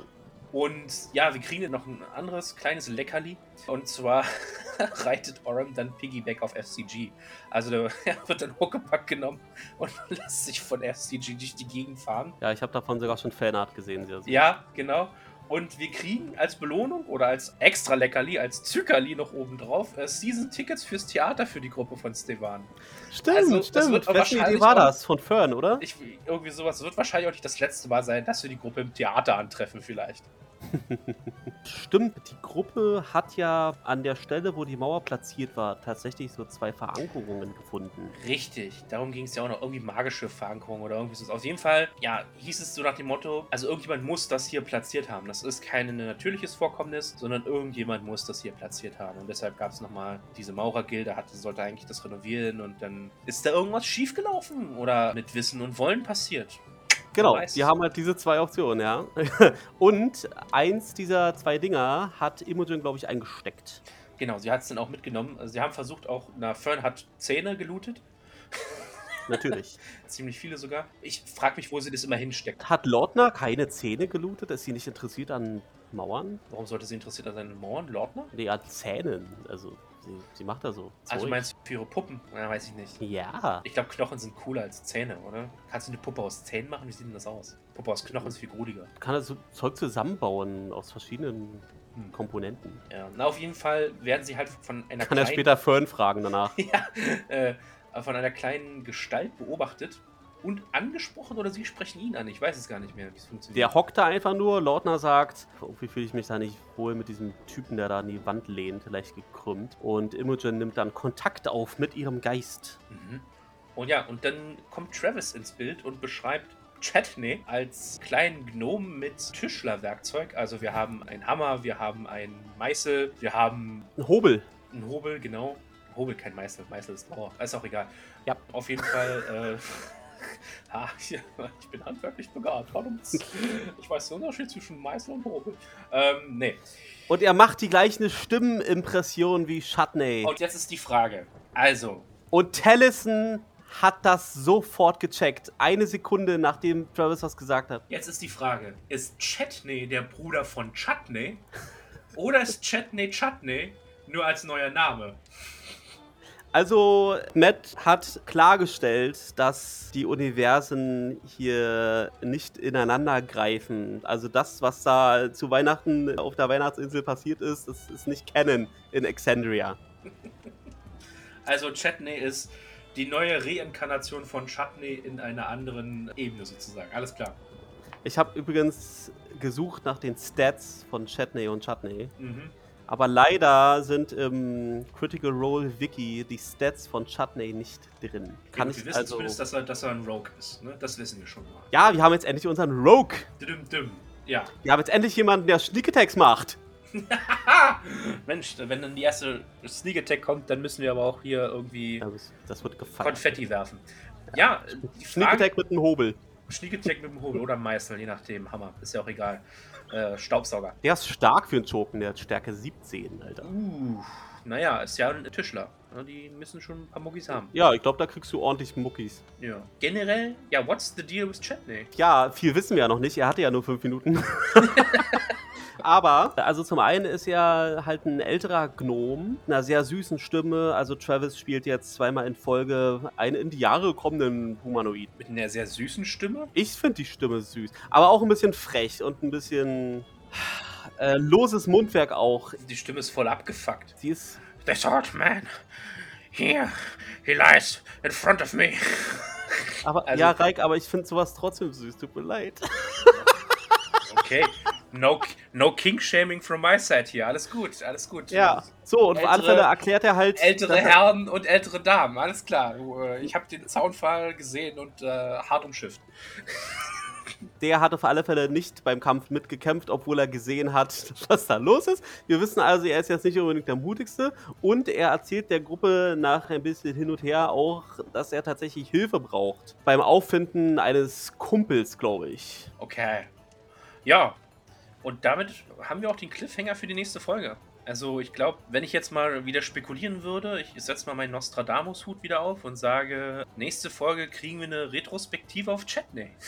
Und ja, wir kriegen noch ein anderes kleines Leckerli. Und zwar reitet Oram dann Piggyback auf FCG. Also er wird dann Huckepack genommen und lässt sich von FCG durch die Gegend fahren. Ja, ich habe davon sogar schon Fanart gesehen. Sehr. Ja, genau. Und wir kriegen als Belohnung oder als extra Leckerli, als Zuckerli noch obendrauf, äh, Season-Tickets fürs Theater für die Gruppe von Stevan. Stimmt, Also, das stimmt. wird Wessen wahrscheinlich war das? Von Fern, oder? Ich, irgendwie sowas. Das wird wahrscheinlich auch nicht das letzte Mal sein, dass wir die Gruppe im Theater antreffen, vielleicht. Stimmt, die Gruppe hat ja an der Stelle, wo die Mauer platziert war, tatsächlich so zwei Verankerungen gefunden. Richtig, darum ging es ja auch noch irgendwie magische Verankerung oder irgendwie so. Auf jeden Fall, ja, hieß es so nach dem Motto, also irgendjemand muss das hier platziert haben. Das ist kein natürliches Vorkommnis, sondern irgendjemand muss das hier platziert haben. Und deshalb gab es nochmal diese Maurergilde, hatte, sollte eigentlich das renovieren und dann ist da irgendwas schiefgelaufen oder mit Wissen und Wollen passiert. Genau, weiß. die haben halt diese zwei Optionen, ja. Und eins dieser zwei Dinger hat Imogen, glaube ich, eingesteckt. Genau, sie hat es dann auch mitgenommen. Also sie haben versucht auch, na, Fern hat Zähne gelootet. Natürlich. Ziemlich viele sogar. Ich frage mich, wo sie das immer hinsteckt. Hat Lordner keine Zähne gelootet? Ist sie nicht interessiert an Mauern? Warum sollte sie interessiert an seinen Mauern? Lordner? Nee, an Zähnen. Also, sie, sie macht da so. Also Zeug. meinst du für ihre Puppen? Ja, weiß ich nicht. Ja. Ich glaube, Knochen sind cooler als Zähne, oder? Kannst du eine Puppe aus Zähnen machen? Wie sieht denn das aus? Puppe aus Knochen ist viel gruseliger. Kann er so Zeug zusammenbauen aus verschiedenen Hm. Komponenten. Ja, na, auf jeden Fall werden sie halt von einer Kann er kleinen, später Fern fragen danach. ja, äh, von einer kleinen Gestalt beobachtet und angesprochen oder sie sprechen ihn an. Ich weiß es gar nicht mehr, wie es funktioniert. Der hockt da einfach nur. Lordner sagt, irgendwie fühle ich mich da nicht wohl mit diesem Typen, der da an die Wand lehnt, leicht gekrümmt. Und Imogen nimmt dann Kontakt auf mit ihrem Geist. Mhm. Und ja, und dann kommt Travis ins Bild und beschreibt Chatney als kleinen Gnomen mit Tischlerwerkzeug. Also wir haben einen Hammer, wir haben einen Meißel, wir haben Ein Hobel. einen Hobel, genau. Hobel, kein Meißel. Meißel ist Mauer. Ist auch egal. Ja. Auf jeden Fall. Äh, ah, ich bin handwerklich begabt. Warum? Ich weiß den Unterschied zwischen Meißel und Hobel. Ähm, nee. Und er macht die gleichen Stimmenimpressionen wie Chutney. Und jetzt ist die Frage. Also, Und Tellison hat das sofort gecheckt. Eine Sekunde nachdem Travis was gesagt hat. jetzt ist die Frage. Ist Chatney der Bruder von Chutney? Oder ist Chatney Chutney nur als neuer Name? Also, Matt hat klargestellt, dass die Universen hier nicht ineinander greifen. Also das, was da zu Weihnachten auf der Weihnachtsinsel passiert ist, das ist nicht Canon in Exandria. Also Chatney ist die neue Reinkarnation von Chutney in einer anderen Ebene sozusagen. Alles klar. Ich habe übrigens gesucht nach den Stats von Chatney und Chutney. Mhm. Aber leider sind im Critical Role Wiki die Stats von Chutney nicht drin. Kann wir ich wissen also. zumindest, dass er, dass er ein Rogue ist. Ne? Das wissen wir schon mal. Ja, wir haben jetzt endlich unseren Rogue. Düm, düm. Ja. Wir haben jetzt endlich jemanden, der Sneak Attacks macht. Mensch, wenn dann die erste Sneak Attack kommt, dann müssen wir aber auch hier irgendwie Ja, Das, wird gefallen. Konfetti werfen. Ja, Sneak Frage, Attack mit einem Hobel. Sneak Attack mit dem Hobel oder einem Meißel, je nachdem. Hammer, ist ja auch egal. Äh, Staubsauger. Der ist stark für einen Joken, der hat Stärke 17, Alter. Uh, naja, ist ja ein Tischler. Die müssen schon ein paar Muckis haben. Ja, ich glaube, da kriegst du ordentlich Muckis. Ja. Generell, ja, what's the deal with Chatney? Ja, viel wissen wir ja noch nicht. Er hatte ja nur fünf Minuten. Aber, also zum einen ist er halt ein älterer Gnom, mit einer sehr süßen Stimme. Also Travis spielt jetzt zweimal in Folge einen in die Jahre kommenden Humanoid. Mit einer sehr süßen Stimme. Ich finde die Stimme süß, aber auch ein bisschen frech und ein bisschen äh, loses Mundwerk auch. Die Stimme ist voll abgefuckt. Sie ist This old man, here, he lies in front of me. aber Also- ja, Reik, aber ich finde sowas trotzdem süß. Tut mir leid. Okay, no, no King-Shaming from my side hier. Alles gut, alles gut. Ja, so und auf alle Ältere- Fälle erklärt er halt Ältere er- Herren und ältere Damen, alles klar. Äh, Ich habe den Zaunfall gesehen und äh, hart umschifft. Der hat auf alle Fälle nicht beim Kampf mitgekämpft, obwohl er gesehen hat, was da los ist. Wir wissen also, er ist jetzt nicht unbedingt der mutigste. Und er erzählt der Gruppe nach ein bisschen hin und her auch, dass er tatsächlich Hilfe braucht. Beim Auffinden eines Kumpels, glaube ich. Okay. Ja. Und damit haben wir auch den Cliffhanger für die nächste Folge. Also ich glaube, wenn ich jetzt mal wieder spekulieren würde, ich setze mal meinen Nostradamus-Hut wieder auf und sage, nächste Folge kriegen wir eine Retrospektive auf Chatney.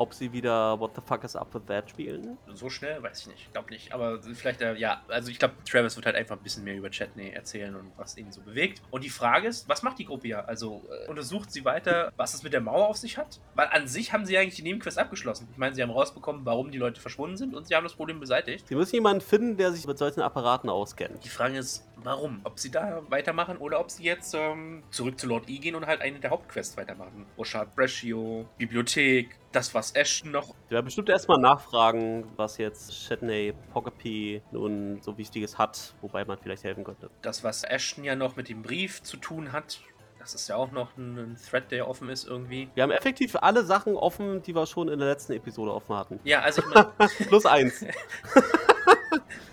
Ob sie wieder What the fuck is up with that spielen? So schnell, weiß ich nicht. Glaube nicht. Aber vielleicht, äh, ja, also ich glaube, Travis wird halt einfach ein bisschen mehr über Chatney erzählen und was ihn so bewegt. Und die Frage ist, was macht die Gruppe ja? Also äh, untersucht sie weiter, was es mit der Mauer auf sich hat? Weil an sich haben sie eigentlich die Nebenquest abgeschlossen. Ich meine, sie haben rausbekommen, warum die Leute verschwunden sind und sie haben das Problem beseitigt. Sie müssen jemanden finden, der sich mit solchen Apparaten auskennt. Die Frage ist, warum? Ob sie da weitermachen oder ob sie jetzt ähm, zurück zu Lord E gehen und halt eine der Hauptquests weitermachen. Rochard Braccio, Bibliothek, das, was Ashton noch werde bestimmt erstmal nachfragen, was jetzt Shatney Pockapy nun so Wichtiges hat, wobei man vielleicht helfen könnte. das, was Ashton ja noch mit dem Brief zu tun hat, das ist ja auch noch ein, ein Thread, der offen ist irgendwie. Wir haben effektiv alle Sachen offen, die wir schon in der letzten Episode offen hatten. Ja, also ich meine, Plus eins.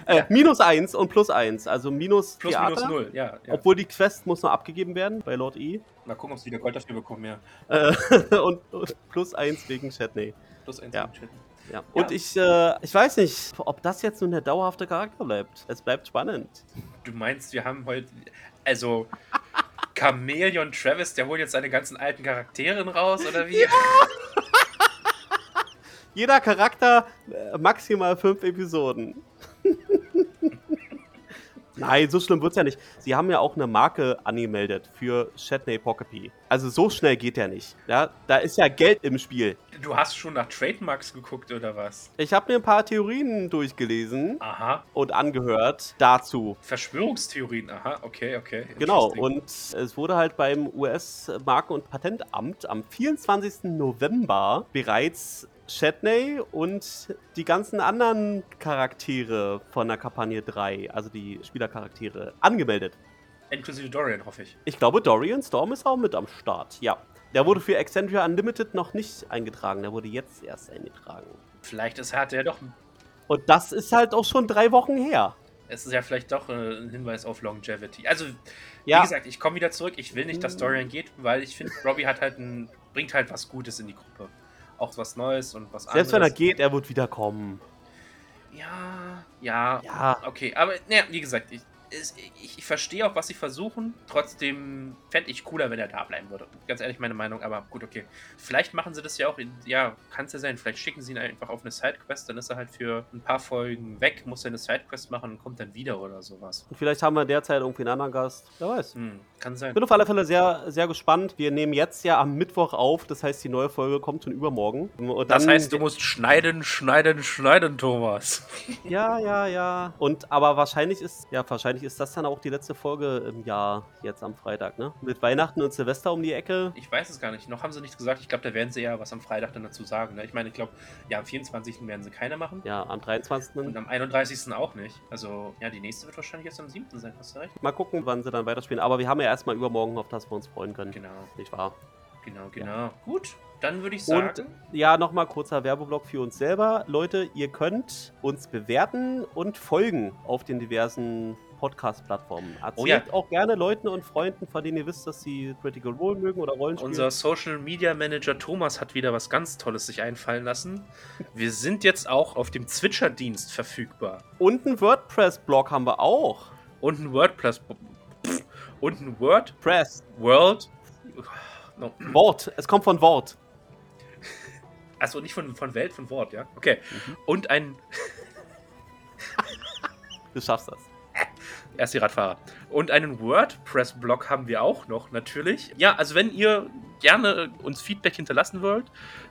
äh, minus eins und plus eins. Also minus plus Theater. minus null, ja. ja. Obwohl die Quest muss noch abgegeben werden bei Lord E. Mal gucken, ob sie wieder Gold dafür bekommen, ja. Äh, und, und plus eins wegen Shatney. Plus eins Ja. im Chat. Ja. Und ich, äh, ich weiß nicht, ob das jetzt nun der dauerhafte Charakter bleibt. Es bleibt spannend. Du meinst, wir haben heute, also Chameleon Travis, der holt jetzt seine ganzen alten Charakteren raus, oder wie? Jeder Charakter äh, maximal fünf Episoden. Nein, so schlimm wird's ja nicht. Sie haben ja auch eine Marke angemeldet für Shatney Pockapy. Also so schnell geht der nicht. Ja, da ist ja Geld im Spiel. Du hast schon nach Trademarks geguckt, oder was? Ich habe mir ein paar Theorien durchgelesen Aha. und angehört dazu. Verschwörungstheorien, aha, okay, okay. Genau, und es wurde halt beim US-Marken- und Patentamt am 24. November bereits Shatney und die ganzen anderen Charaktere von der Kampagne 3, also die Spielercharaktere, angemeldet. Inklusive Dorian, hoffe ich. Ich glaube, Dorian Storm ist auch mit am Start. Ja. Der wurde für Exandria Unlimited noch nicht eingetragen, der wurde jetzt erst eingetragen. Vielleicht ist, hat er doch. Und das ist halt auch schon drei Wochen her. Es ist ja vielleicht doch äh, ein Hinweis auf Longevity. Also, Ja. wie gesagt, ich komme wieder zurück. Ich will nicht, dass Dorian geht, weil ich finde, Robbie hat halt ein, bringt halt was Gutes in die Gruppe. Auch was Neues und was Selbst wenn er anderes. geht, er wird wiederkommen. Ja, ja, Ja. Okay, aber naja, wie gesagt, ich, ich, ich verstehe auch, was sie versuchen. Trotzdem fände ich cooler, wenn er da bleiben würde. Ganz ehrlich, meine Meinung, aber gut, okay. Vielleicht machen sie das ja auch, in, ja, kann es ja sein. Vielleicht schicken sie ihn einfach auf eine Sidequest, dann ist er halt für ein paar Folgen weg, muss er eine Sidequest machen und kommt dann wieder oder sowas. Und vielleicht haben wir derzeit irgendwie einen anderen Gast. Wer weiß. Hm, kann sein. Ich bin auf alle Fälle sehr, sehr gespannt. Wir nehmen jetzt ja am Mittwoch auf, das heißt, die neue Folge kommt schon übermorgen. Und Das heißt, du musst schneiden, schneiden, schneiden, Thomas. Ja, ja, ja. Und aber wahrscheinlich ist, ja, wahrscheinlich ist das dann auch die letzte Folge im Jahr jetzt am Freitag, ne? Mit Weihnachten und Silvester um die Ecke. Ich weiß es gar nicht. Noch haben sie nichts gesagt. Ich glaube, da werden sie ja was am Freitag dann dazu sagen. Ne? Ich meine, ich glaube, ja, am 24. werden sie keine machen. Ja, am 23. Und am 31. auch nicht. Also, ja, die nächste wird wahrscheinlich erst am 7. sein. Hast du recht? Mal gucken, wann sie dann weiterspielen. Aber wir haben ja erstmal übermorgen, auf das wir uns freuen können. Genau, Nicht wahr? genau, genau. Gut, dann würde ich sagen. Und ja, nochmal kurzer Werbeblock für uns selber. Leute, ihr könnt uns bewerten und folgen auf den diversen Podcast-Plattformen. Erzählt Oh ja. auch gerne Leuten und Freunden, von denen ihr wisst, dass sie Critical Role mögen oder Rollenspiel. Unser Social Media Manager Thomas hat wieder was ganz Tolles sich einfallen lassen. Wir sind jetzt auch auf dem Zwitscher-Dienst verfügbar. und einen WordPress-Blog haben wir auch. Und ein WordPress. Und ein Word Press. World. No. Wort. Es kommt von Wort. Achso, nicht von, von Welt, von Wort, ja? Okay. Und ein. Du schaffst das. Erst die Radfahrer. Und einen WordPress-Blog haben wir auch noch, natürlich. Ja, also wenn ihr gerne uns Feedback hinterlassen wollt,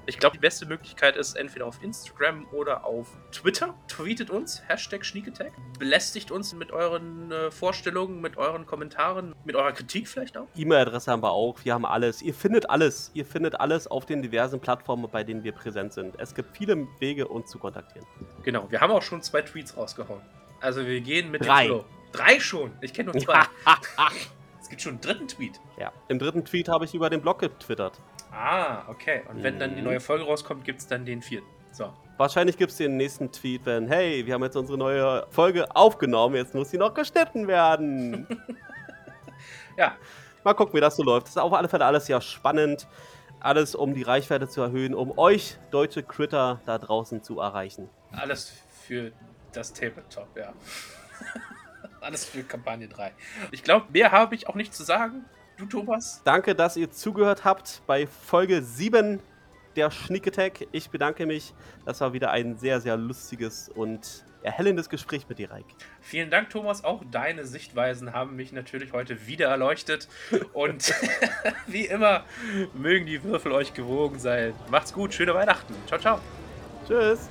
ich glaube, die beste Möglichkeit ist entweder auf Instagram oder auf Twitter. Tweetet uns, Hashtag Schnieketag. Belästigt uns mit euren äh, Vorstellungen, mit euren Kommentaren, mit eurer Kritik vielleicht auch. E-Mail-Adresse haben wir auch. Wir haben alles. Ihr findet alles. Ihr findet alles auf den diversen Plattformen, bei denen wir präsent sind. Es gibt viele Wege, uns zu kontaktieren. Genau, wir haben auch schon zwei Tweets rausgehauen. Also wir gehen mit Drei. dem Flow. Drei schon. Ich kenne nur zwei. es gibt schon einen dritten Tweet. Ja. Im dritten Tweet habe ich über den Blog getwittert. Ah, okay. Und wenn dann die Mhm. neue Folge rauskommt, gibt es dann den vierten. So. Wahrscheinlich gibt es den nächsten Tweet, wenn, hey, wir haben jetzt unsere neue Folge aufgenommen, jetzt muss sie noch geschnitten werden. Ja, Mal gucken, wie das so läuft. Das ist auf alle Fälle alles ja spannend. Alles, um die Reichweite zu erhöhen, um euch deutsche Critter da draußen zu erreichen. alles für das Tabletop, ja. alles für Kampagne 3. Ich glaube, mehr habe ich auch nicht zu sagen. Du, Thomas? Danke, dass ihr zugehört habt bei Folge 7 der Sneak Attack. Ich bedanke mich. Das war wieder ein sehr, sehr lustiges und erhellendes Gespräch mit dir, Reik. Vielen Dank, Thomas. Auch deine Sichtweisen haben mich natürlich heute wieder erleuchtet. Und wie immer, mögen die Würfel euch gewogen sein. Macht's gut, schöne Weihnachten. Ciao, ciao. Tschüss.